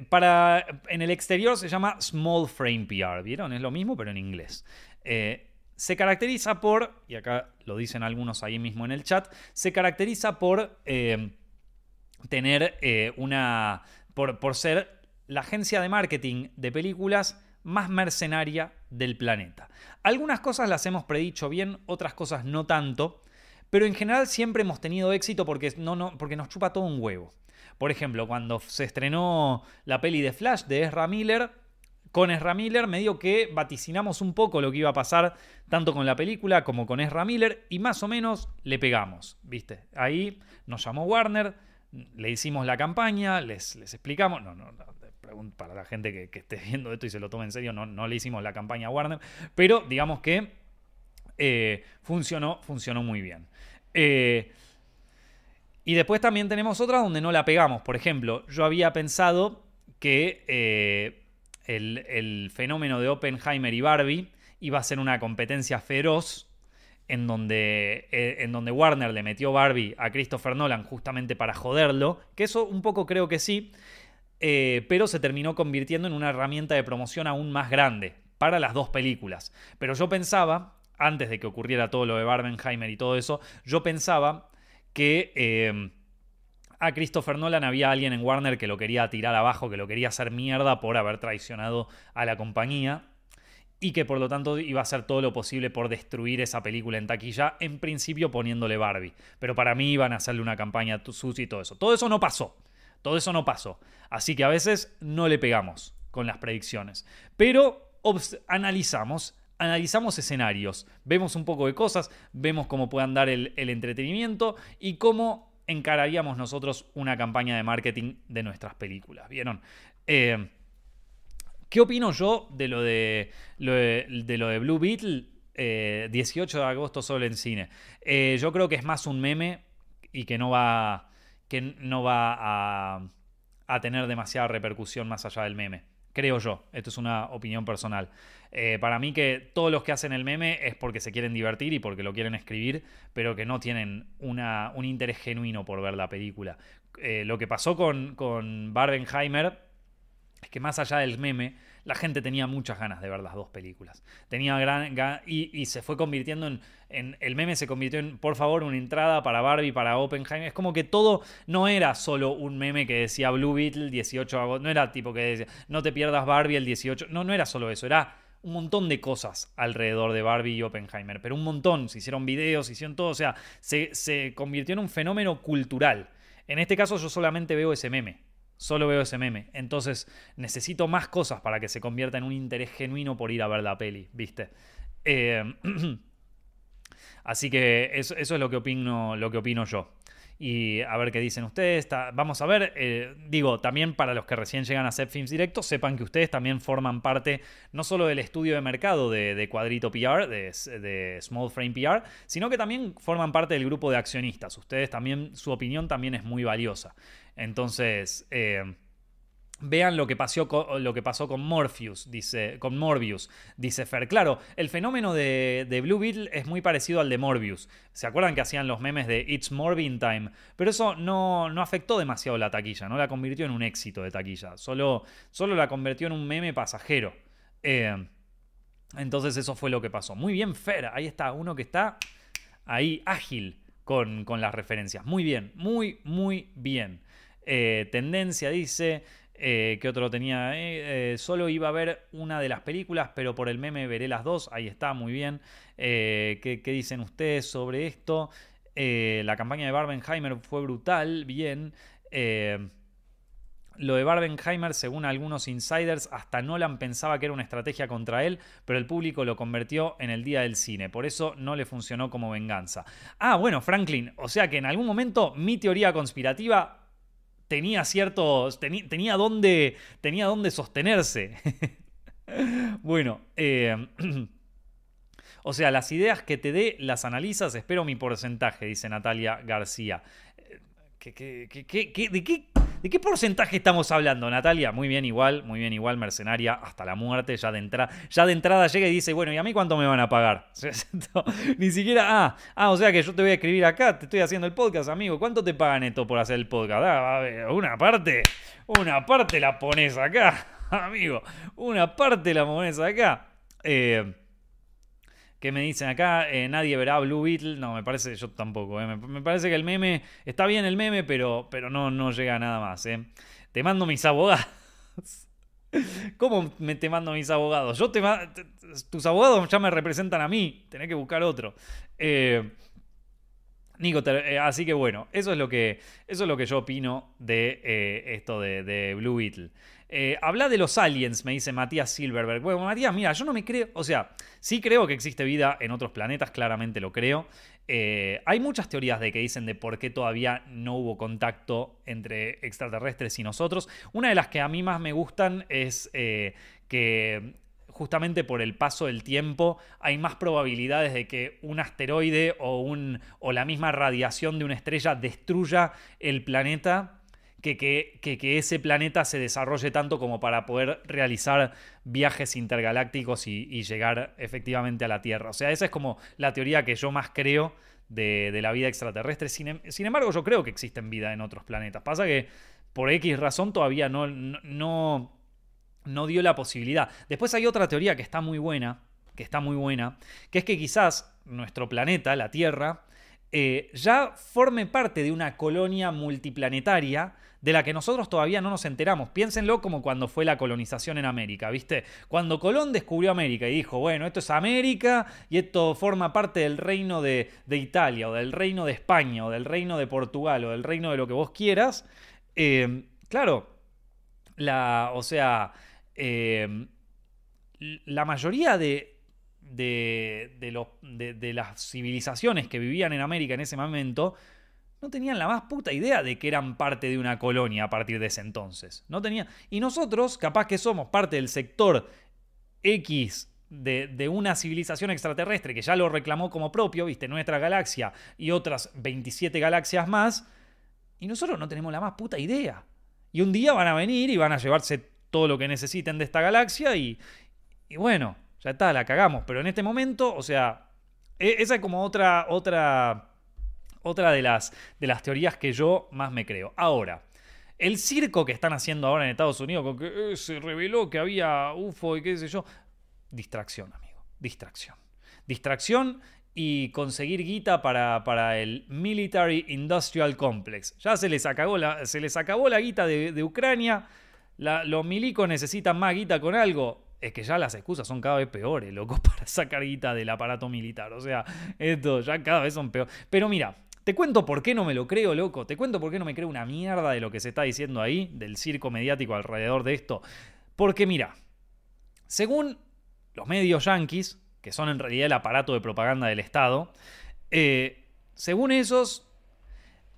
para, en el exterior se llama Small Frame PR, ¿vieron? Es lo mismo, pero en inglés. Eh, se caracteriza por, y acá lo dicen algunos ahí mismo en el chat, se caracteriza por eh, tener eh, una, por, por ser la agencia de marketing de películas más mercenaria del planeta. Algunas cosas las hemos predicho bien, otras cosas no tanto, pero en general siempre hemos tenido éxito porque, no, no, porque nos chupa todo un huevo. Por ejemplo, cuando se estrenó la peli de Flash de Ezra Miller, con Ezra Miller medio que vaticinamos un poco lo que iba a pasar tanto con la película como con Ezra Miller y más o menos le pegamos, ¿viste? Ahí nos llamó Warner, le hicimos la campaña, les, les explicamos, no, no, no, para la gente que, esté viendo esto y se lo tome en serio, no, no le hicimos la campaña a Warner, pero digamos que eh, funcionó, funcionó muy bien. Eh, y después también tenemos otra donde no la pegamos. Por ejemplo, yo había pensado que eh, el, fenómeno de Oppenheimer y Barbie iba a ser una competencia feroz en donde, eh, en donde Warner le metió Barbie a Christopher Nolan justamente para joderlo, que eso un poco creo que sí, eh, pero se terminó convirtiendo en una herramienta de promoción aún más grande para las dos películas. Pero yo pensaba, antes de que ocurriera todo lo de Barbenheimer y todo eso, yo pensaba que eh, a Christopher Nolan había alguien en Warner que lo quería tirar abajo, que lo quería hacer mierda por haber traicionado a la compañía y que por lo tanto iba a hacer todo lo posible por destruir esa película en taquilla, en principio poniéndole Barbie. Pero para mí iban a hacerle una campaña sucia y todo eso. Todo eso no pasó. Todo eso no pasó. Así que a veces no le pegamos con las predicciones. Pero analizamos analizamos escenarios, vemos un poco de cosas, vemos cómo puede andar el, entretenimiento y cómo encararíamos nosotros una campaña de marketing de nuestras películas. ¿Vieron? Eh, ¿Qué opino yo de lo de, lo de, Blue Beetle? 18 eh, de agosto solo en cine. Eh, yo creo que es más un meme y que no va, que no va a tener demasiada repercusión más allá del meme. Creo yo, esto es una opinión personal. Eh, para mí que todos los que hacen el meme es porque se quieren divertir y porque lo quieren escribir, pero que no tienen una, un interés genuino por ver la película. Eh, lo que pasó con, con Barbenheimer es que más allá del meme, la gente tenía muchas ganas de ver las dos películas. Tenía gran y, se fue convirtiendo en, El meme se convirtió en, por favor, una entrada para Barbie, para Oppenheimer. Es como que todo no era solo un meme que decía Blue Beetle 18 de agosto. No era tipo que decía, no te pierdas Barbie el 18. No, no era solo eso. Era un montón de cosas alrededor de Barbie y Oppenheimer. Pero un montón. Se hicieron videos, se hicieron todo. O sea, se, se convirtió en un fenómeno cultural. En este caso, yo solamente veo ese meme Solo veo ese meme. Entonces necesito más cosas para que se convierta en un interés genuino por ir a ver la peli, ¿viste? Eh, así que eso, es lo que opino, lo que opino yo. Y a ver qué dicen ustedes. vamos a ver, eh, digo, también para los que recién llegan a hacer films directos, sepan que ustedes también forman parte no solo del estudio de mercado de, Cuadrito PR, de, Small Frame PR, sino que también forman parte del grupo de accionistas. Ustedes también, su opinión también es muy valiosa. Entonces, eh, vean lo que, pasó con, lo que pasó con Morpheus, dice, con Morbius, dice Fer. Claro, el fenómeno de, Blue Beetle es muy parecido al de Morbius. ¿Se acuerdan que hacían los memes de It's Morbin Time? Pero eso no, no afectó demasiado la taquilla, no la convirtió en un éxito de taquilla, solo, solo la convirtió en un meme pasajero. Eh, entonces eso fue lo que pasó. Muy bien, Fer, ahí está, uno que está ahí ágil con, con las referencias. Muy bien, muy, muy bien. Eh, tendencia dice eh, que otro tenía. Eh, solo iba a ver una de las películas, pero por el meme veré las dos. Ahí está, muy bien. ¿qué, dicen ustedes sobre esto? la campaña de Barbenheimer fue brutal, bien. Lo de Barbenheimer, según algunos insiders, hasta Nolan pensaba que era una estrategia contra él, pero el público lo convirtió en el día del cine. Por eso no le funcionó como venganza. Ah, bueno, Franklin, o sea que en algún momento mi teoría conspirativa tenía ciertos. tenía, dónde, tenía dónde sostenerse. bueno, eh. O sea, las ideas que te dé las analizas, espero mi porcentaje, dice Natalia García. Eh, ¿Qué, qué, qué, de, qué, ¿De qué porcentaje estamos hablando, Natalia? Muy bien, igual, muy bien, igual, mercenaria, hasta la muerte, ya de, entrada ya de entrada llega y dice, bueno, ¿y a mí cuánto me van a pagar? Ni siquiera, ah, ah, o sea que yo te voy a escribir acá, te estoy haciendo el podcast, amigo, ¿cuánto te pagan esto por hacer el podcast? Ah, una parte, una parte la pones acá, amigo, una parte la pones acá. Eh, que me dicen acá, eh, nadie verá Blue Beetle. No, me parece, yo tampoco. Eh. Me, parece que el meme, está bien el meme, pero, pero no, no llega a nada más. Eh. Te mando mis abogados. ¿Cómo me te mando mis abogados? Yo te, tus abogados ya me representan a mí. Tenés que buscar otro. Nico, así que bueno, eso es lo que, eso es lo que yo opino de esto de Blue Beetle. Eh, habla de los aliens, me dice Matías Silverberg. Bueno, Matías, mira, yo no me creo, o sea, sí creo que existe vida en otros planetas, claramente lo creo. Eh, hay muchas teorías de que dicen de por qué todavía no hubo contacto entre extraterrestres y nosotros. Una de las que a mí más me gustan es eh, que justamente por el paso del tiempo hay más probabilidades de que un asteroide o, un, o la misma radiación de una estrella destruya el planeta que, que, ese planeta se desarrolle tanto como para poder realizar viajes intergalácticos y, llegar efectivamente a la Tierra. O sea, esa es como la teoría que yo más creo de, la vida extraterrestre. Sin, em, sin, embargo, yo creo que existen vida en otros planetas. Pasa que por X razón todavía no, no, no dio la posibilidad. Después hay otra teoría que está muy buena, que está muy buena, que es que quizás nuestro planeta, la Tierra, eh, ya forme parte de una colonia multiplanetaria de la que nosotros todavía no nos enteramos. Piénsenlo como cuando fue la colonización en América, ¿viste? Cuando Colón descubrió América y dijo, bueno, esto es América y esto forma parte del reino de, Italia o del reino de España o del reino de Portugal o del reino de lo que vos quieras, eh, claro, la, o sea, eh, la mayoría de, de, de, las civilizaciones que vivían en América en ese momento no tenían la más puta idea de que eran parte de una colonia a partir de ese entonces. No tenía... Y nosotros, capaz que somos parte del sector X de, una civilización extraterrestre que ya lo reclamó como propio, viste, nuestra galaxia y otras 27 galaxias más, y nosotros no tenemos la más puta idea. Y un día van a venir y van a llevarse todo lo que necesiten de esta galaxia y, y bueno, ya está, la cagamos. Pero en este momento, o sea, e, esa es como otra, otra, otra de las, de las teorías que yo más me creo. Ahora, el circo que están haciendo ahora en Estados Unidos, con que eh, se reveló que había UFO y qué sé yo, distracción, amigo, distracción. Distracción y conseguir guita para, para, el Military Industrial Complex. Ya se les acabó la, se les acabó la guita de, Ucrania. los milicos necesitan más guita con algo es que ya las excusas son cada vez peores, loco, para sacar guita del aparato militar. O sea, esto ya cada vez son peores. Pero mira, te cuento por qué no me lo creo, loco. Te cuento por qué no me creo una mierda de lo que se está diciendo ahí, del circo mediático alrededor de esto. Porque mira, según los medios yanquis, que son en realidad el aparato de propaganda del Estado, eh, según esos,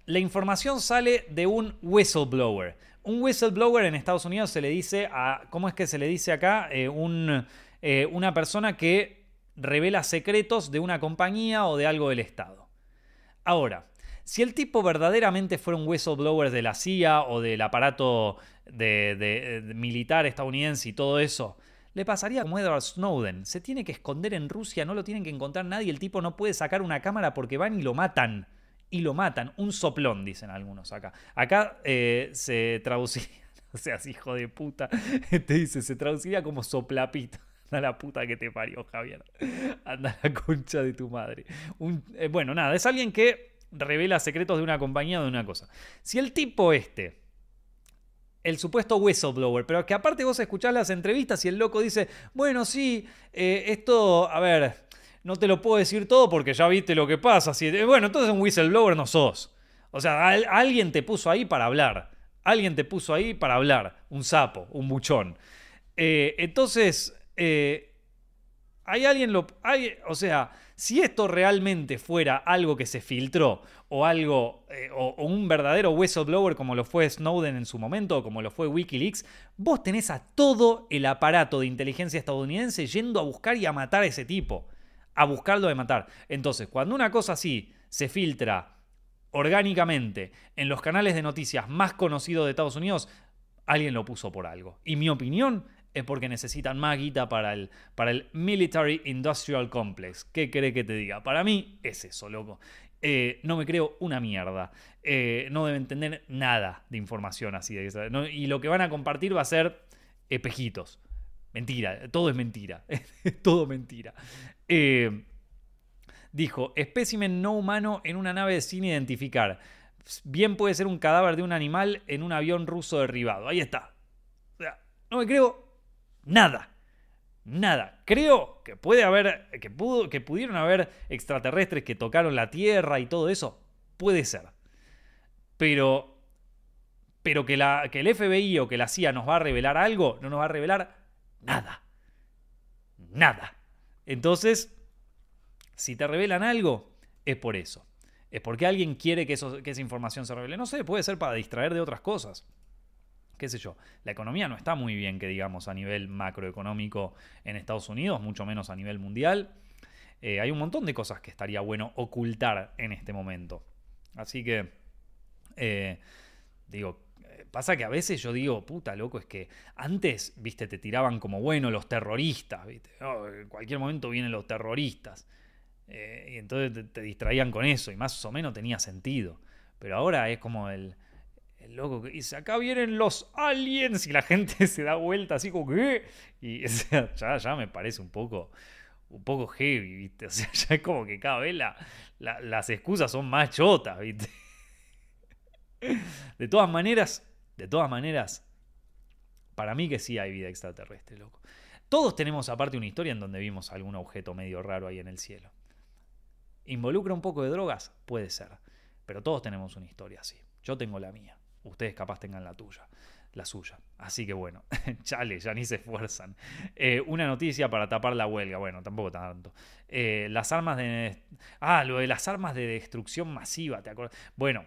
la información sale de un whistleblower. Un whistleblower en Estados Unidos se le dice a. ¿Cómo es que se le dice acá? Eh, un, eh, una persona que revela secretos de una compañía o de algo del Estado. Ahora, si el tipo verdaderamente fuera un whistleblower de la CIA o del aparato de, militar estadounidense y todo eso, le pasaría como Edward Snowden. Se tiene que esconder en Rusia, no lo tienen que encontrar nadie, el tipo no puede sacar una cámara porque van y lo matan y lo matan. Un soplón, dicen algunos acá. Acá eh, se traduciría, o sea, hijo de puta, te dice, se traduciría como soplapito. Anda la puta que te parió, Javier. Anda la concha de tu madre. Eh, bueno, nada, es alguien que revela secretos de una compañía o de una cosa. Si el tipo este, el supuesto whistleblower, pero que aparte vos escuchás las entrevistas y el loco dice, bueno, sí, eh, esto, a ver, no te lo puedo decir todo porque ya viste lo que pasa. bueno, entonces un whistleblower no sos. O sea, alguien te puso ahí para hablar. Alguien te puso ahí para hablar, un sapo, un buchón. Eh, entonces, eh, hay alguien lo... O sea, si esto realmente fuera algo que se filtró o algo, eh, o, un verdadero whistleblower como lo fue Snowden en su momento o como lo fue Wikileaks, vos tenés a todo el aparato de inteligencia estadounidense yendo a buscar y a matar a ese tipo. A buscarlo de matar. Entonces, cuando una cosa así se filtra orgánicamente en los canales de noticias más conocidos de Estados Unidos, alguien lo puso por algo. Y mi opinión es porque necesitan más guita para el, para el Military Industrial Complex. ¿Qué cree que te diga? Para mí es eso, loco. Eh, no me creo una mierda. Eh, no deben tener nada de información así. y lo que van a compartir va a ser espejitos. Mentira, todo es mentira. todo mentira. Eh, dijo, espécimen no humano en una nave sin identificar. Bien puede ser un cadáver de un animal en un avión ruso derribado. Ahí está. O sea, no me creo Nada. Nada. Creo que puede haber, que, pudo, que pudieron haber extraterrestres que tocaron la Tierra y todo eso. Puede ser. Pero, pero que, la, que el FBI o que la CIA nos va a revelar algo, no nos va a revelar nada. Nada. Entonces, si te revelan algo, es por eso. Es porque alguien quiere que, que esa información se revele. No sé, puede ser para distraer de otras cosas qué sé yo, la economía no está muy bien, que digamos, a nivel macroeconómico en Estados Unidos, mucho menos a nivel mundial. Eh, hay un montón de cosas que estaría bueno ocultar en este momento. Así que, eh, digo, pasa que a veces yo digo, puta loco, es que antes, viste, te tiraban como, bueno, los terroristas, viste, en cualquier momento vienen los terroristas. Eh, y entonces te distraían con eso y más o menos tenía sentido. Pero ahora es como el, el loco que dice, acá vienen los aliens y la gente se da vuelta así como que... Y ya, me parece un poco, un poco heavy, ¿viste? O sea, ya es como que cada vez las excusas son más chotas, ¿viste? De todas maneras, de todas maneras, para mí que sí hay vida extraterrestre, loco. Todos tenemos aparte una historia en donde vimos algún objeto medio raro ahí en el cielo. ¿Involucra un poco de drogas? Puede ser. Pero todos tenemos una historia así. Yo tengo la mía ustedes capaz tengan la tuya, la suya. Así que bueno, chale, ya ni se esfuerzan. Eh, una noticia para tapar la huelga, bueno, tampoco tanto. Eh, las armas de... Ah, lo de las armas de destrucción masiva, ¿te acuerdas? Bueno,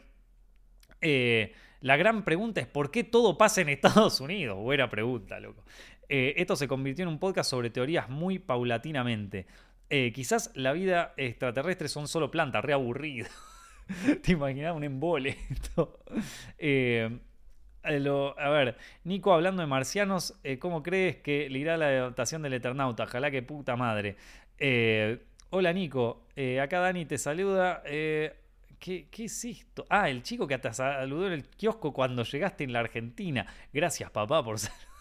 eh, la gran pregunta es ¿por qué todo pasa en Estados Unidos? Buena pregunta, loco. esto se convirtió en un podcast sobre teorías muy paulatinamente. quizás la vida extraterrestre son solo plantas, re aburrido. ¿Te imaginas un embole? Eh, a ver, Nico hablando de marcianos, eh, ¿cómo crees que le irá la adaptación del Eternauta? Ojalá que puta madre. Eh, hola Nico, acá Dani te saluda. ¿Qué, ¿Qué, es esto? Ah, el chico que te saludó en el kiosco cuando llegaste en la Argentina. Gracias papá por saludar.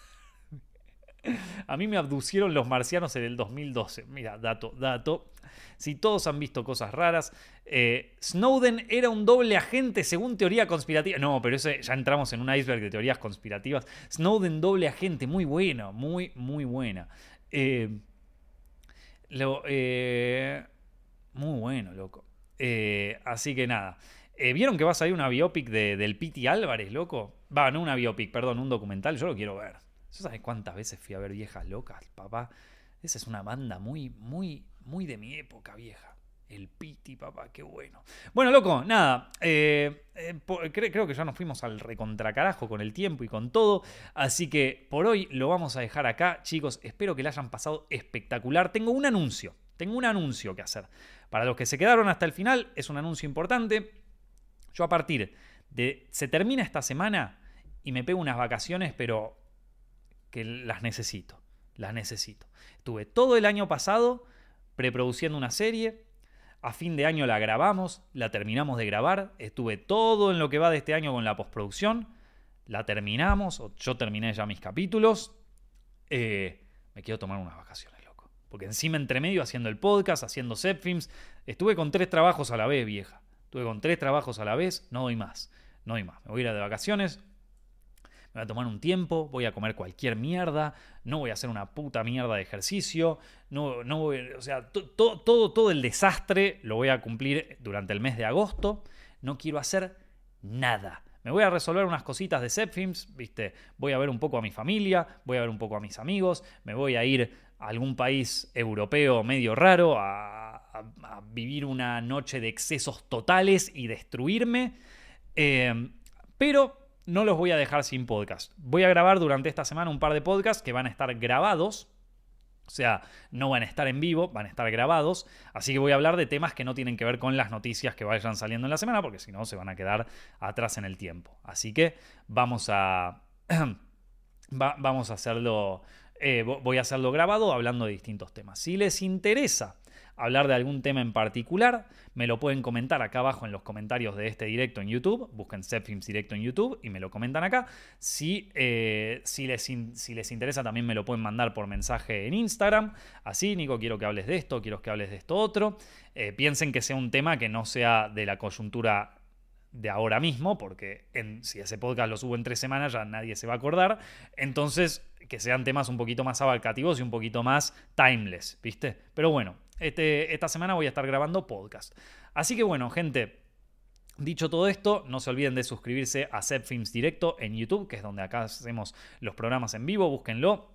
A mí me abducieron los marcianos en el 2012. Mira, dato, dato. Si todos han visto cosas raras. Eh, Snowden era un doble agente según teoría conspirativa. No, pero eso ya entramos en un iceberg de teorías conspirativas. Snowden doble agente, muy bueno, muy, muy buena. Eh, eh, muy bueno, loco. así que nada. ¿Vieron que va a salir una biopic de, del Piti Álvarez, loco? Va, no una biopic, perdón, un documental. Yo lo quiero ver. ¿Sabes cuántas veces fui a ver viejas locas, papá? Esa es una banda muy, muy, muy de mi época, vieja. El Piti, papá, qué bueno. Bueno, loco, nada. Eh, eh, creo que ya nos fuimos al recontracarajo con el tiempo y con todo. Así que por hoy lo vamos a dejar acá. Chicos, espero que la hayan pasado espectacular. Tengo un anuncio. Tengo un anuncio que hacer. Para los que se quedaron hasta el final, es un anuncio importante. Yo a partir de... Se termina esta semana y me pego unas vacaciones, pero que las necesito, las necesito. Estuve todo el año pasado preproduciendo una serie, a fin de año la grabamos, la terminamos de grabar, estuve todo en lo que va de este año con la postproducción, la terminamos, o yo terminé ya mis capítulos, eh, me quiero tomar unas vacaciones, loco. Porque encima entre medio haciendo el podcast, haciendo Zepfilms, estuve con tres trabajos a la vez, vieja. Estuve con tres trabajos a la vez, no doy más, no doy más. Me voy a ir de vacaciones, me voy a tomar un tiempo, voy a comer cualquier mierda, no voy a hacer una puta mierda de ejercicio, no, no voy, o sea, todo, todo, todo el desastre lo voy a cumplir durante el mes de agosto, no quiero hacer nada. Me voy a resolver unas cositas de Zepfilms, ¿viste? Voy a ver un poco a mi familia, voy a ver un poco a mis amigos, me voy a ir a algún país europeo medio raro a, vivir una noche de excesos totales y destruirme. Eh, pero no los voy a dejar sin podcast. Voy a grabar durante esta semana un par de podcasts que van a estar grabados. O sea, no van a estar en vivo, van a estar grabados. Así que voy a hablar de temas que no tienen que ver con las noticias que vayan saliendo en la semana, porque si no se van a quedar atrás en el tiempo. Así que vamos a. vamos a hacerlo. Eh, voy a hacerlo grabado hablando de distintos temas. Si les interesa hablar de algún tema en particular, me lo pueden comentar acá abajo en los comentarios de este directo en YouTube. Busquen Zepfilms directo en YouTube y me lo comentan acá. Si, eh, si, les si, les interesa, también me lo pueden mandar por mensaje en Instagram. Así, Nico, quiero que hables de esto, quiero que hables de esto otro. Eh, piensen que sea un tema que no sea de la coyuntura de ahora mismo, porque si ese podcast lo subo en tres semanas ya nadie se va a acordar. Entonces, que sean temas un poquito más abarcativos y un poquito más timeless, ¿viste? Pero bueno, este, esta semana voy a estar grabando podcast. Así que bueno, gente. Dicho todo esto, no se olviden de suscribirse a Set Films Directo en YouTube, que es donde acá hacemos los programas en vivo, búsquenlo.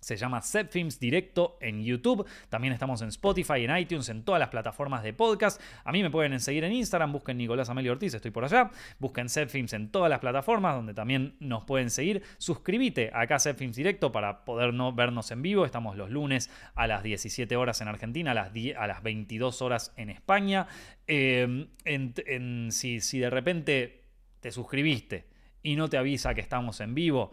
Se llama Films Directo en YouTube. También estamos en Spotify, en iTunes, en todas las plataformas de podcast. A mí me pueden seguir en Instagram, busquen Nicolás Amelio Ortiz, estoy por allá. Busquen Films en todas las plataformas donde también nos pueden seguir. Suscríbete acá a Films Directo para poder no vernos en vivo. Estamos los lunes a las 17 horas en Argentina, a las, a las 22 horas en España. Em, si, si de repente te suscribiste y no te avisa que estamos en vivo,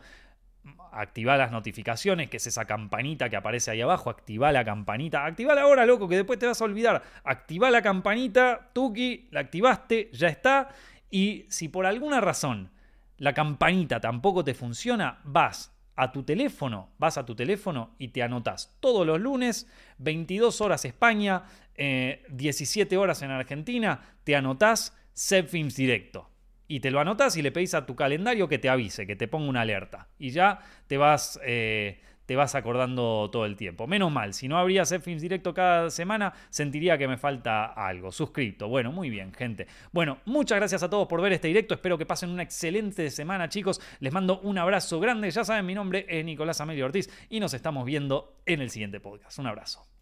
activa las notificaciones, que es esa campanita que aparece ahí abajo, activa la campanita, activa ahora, loco, que después te vas a olvidar. Activa la campanita, Tuki, la activaste, ya está. Y si por alguna razón la campanita tampoco te funciona, vas a tu teléfono, vas a tu teléfono y te anotas todos los lunes, 22 horas España, 17 eh, horas en Argentina, te anotás Zepfilms Directo y te lo anotas y le pedís a tu calendario que te avise, que te ponga una alerta. Y ya te vas, eh, te vas acordando todo el tiempo. Menos mal, si no habría Films directo cada semana, sentiría que me falta algo. Suscrito. Bueno, muy bien, gente. Bueno, muchas gracias a todos por ver este directo. Espero que pasen una excelente semana, chicos. Les mando un abrazo grande. Ya saben, mi nombre es Nicolás Amelio Ortiz y nos estamos viendo en el siguiente podcast. Un abrazo.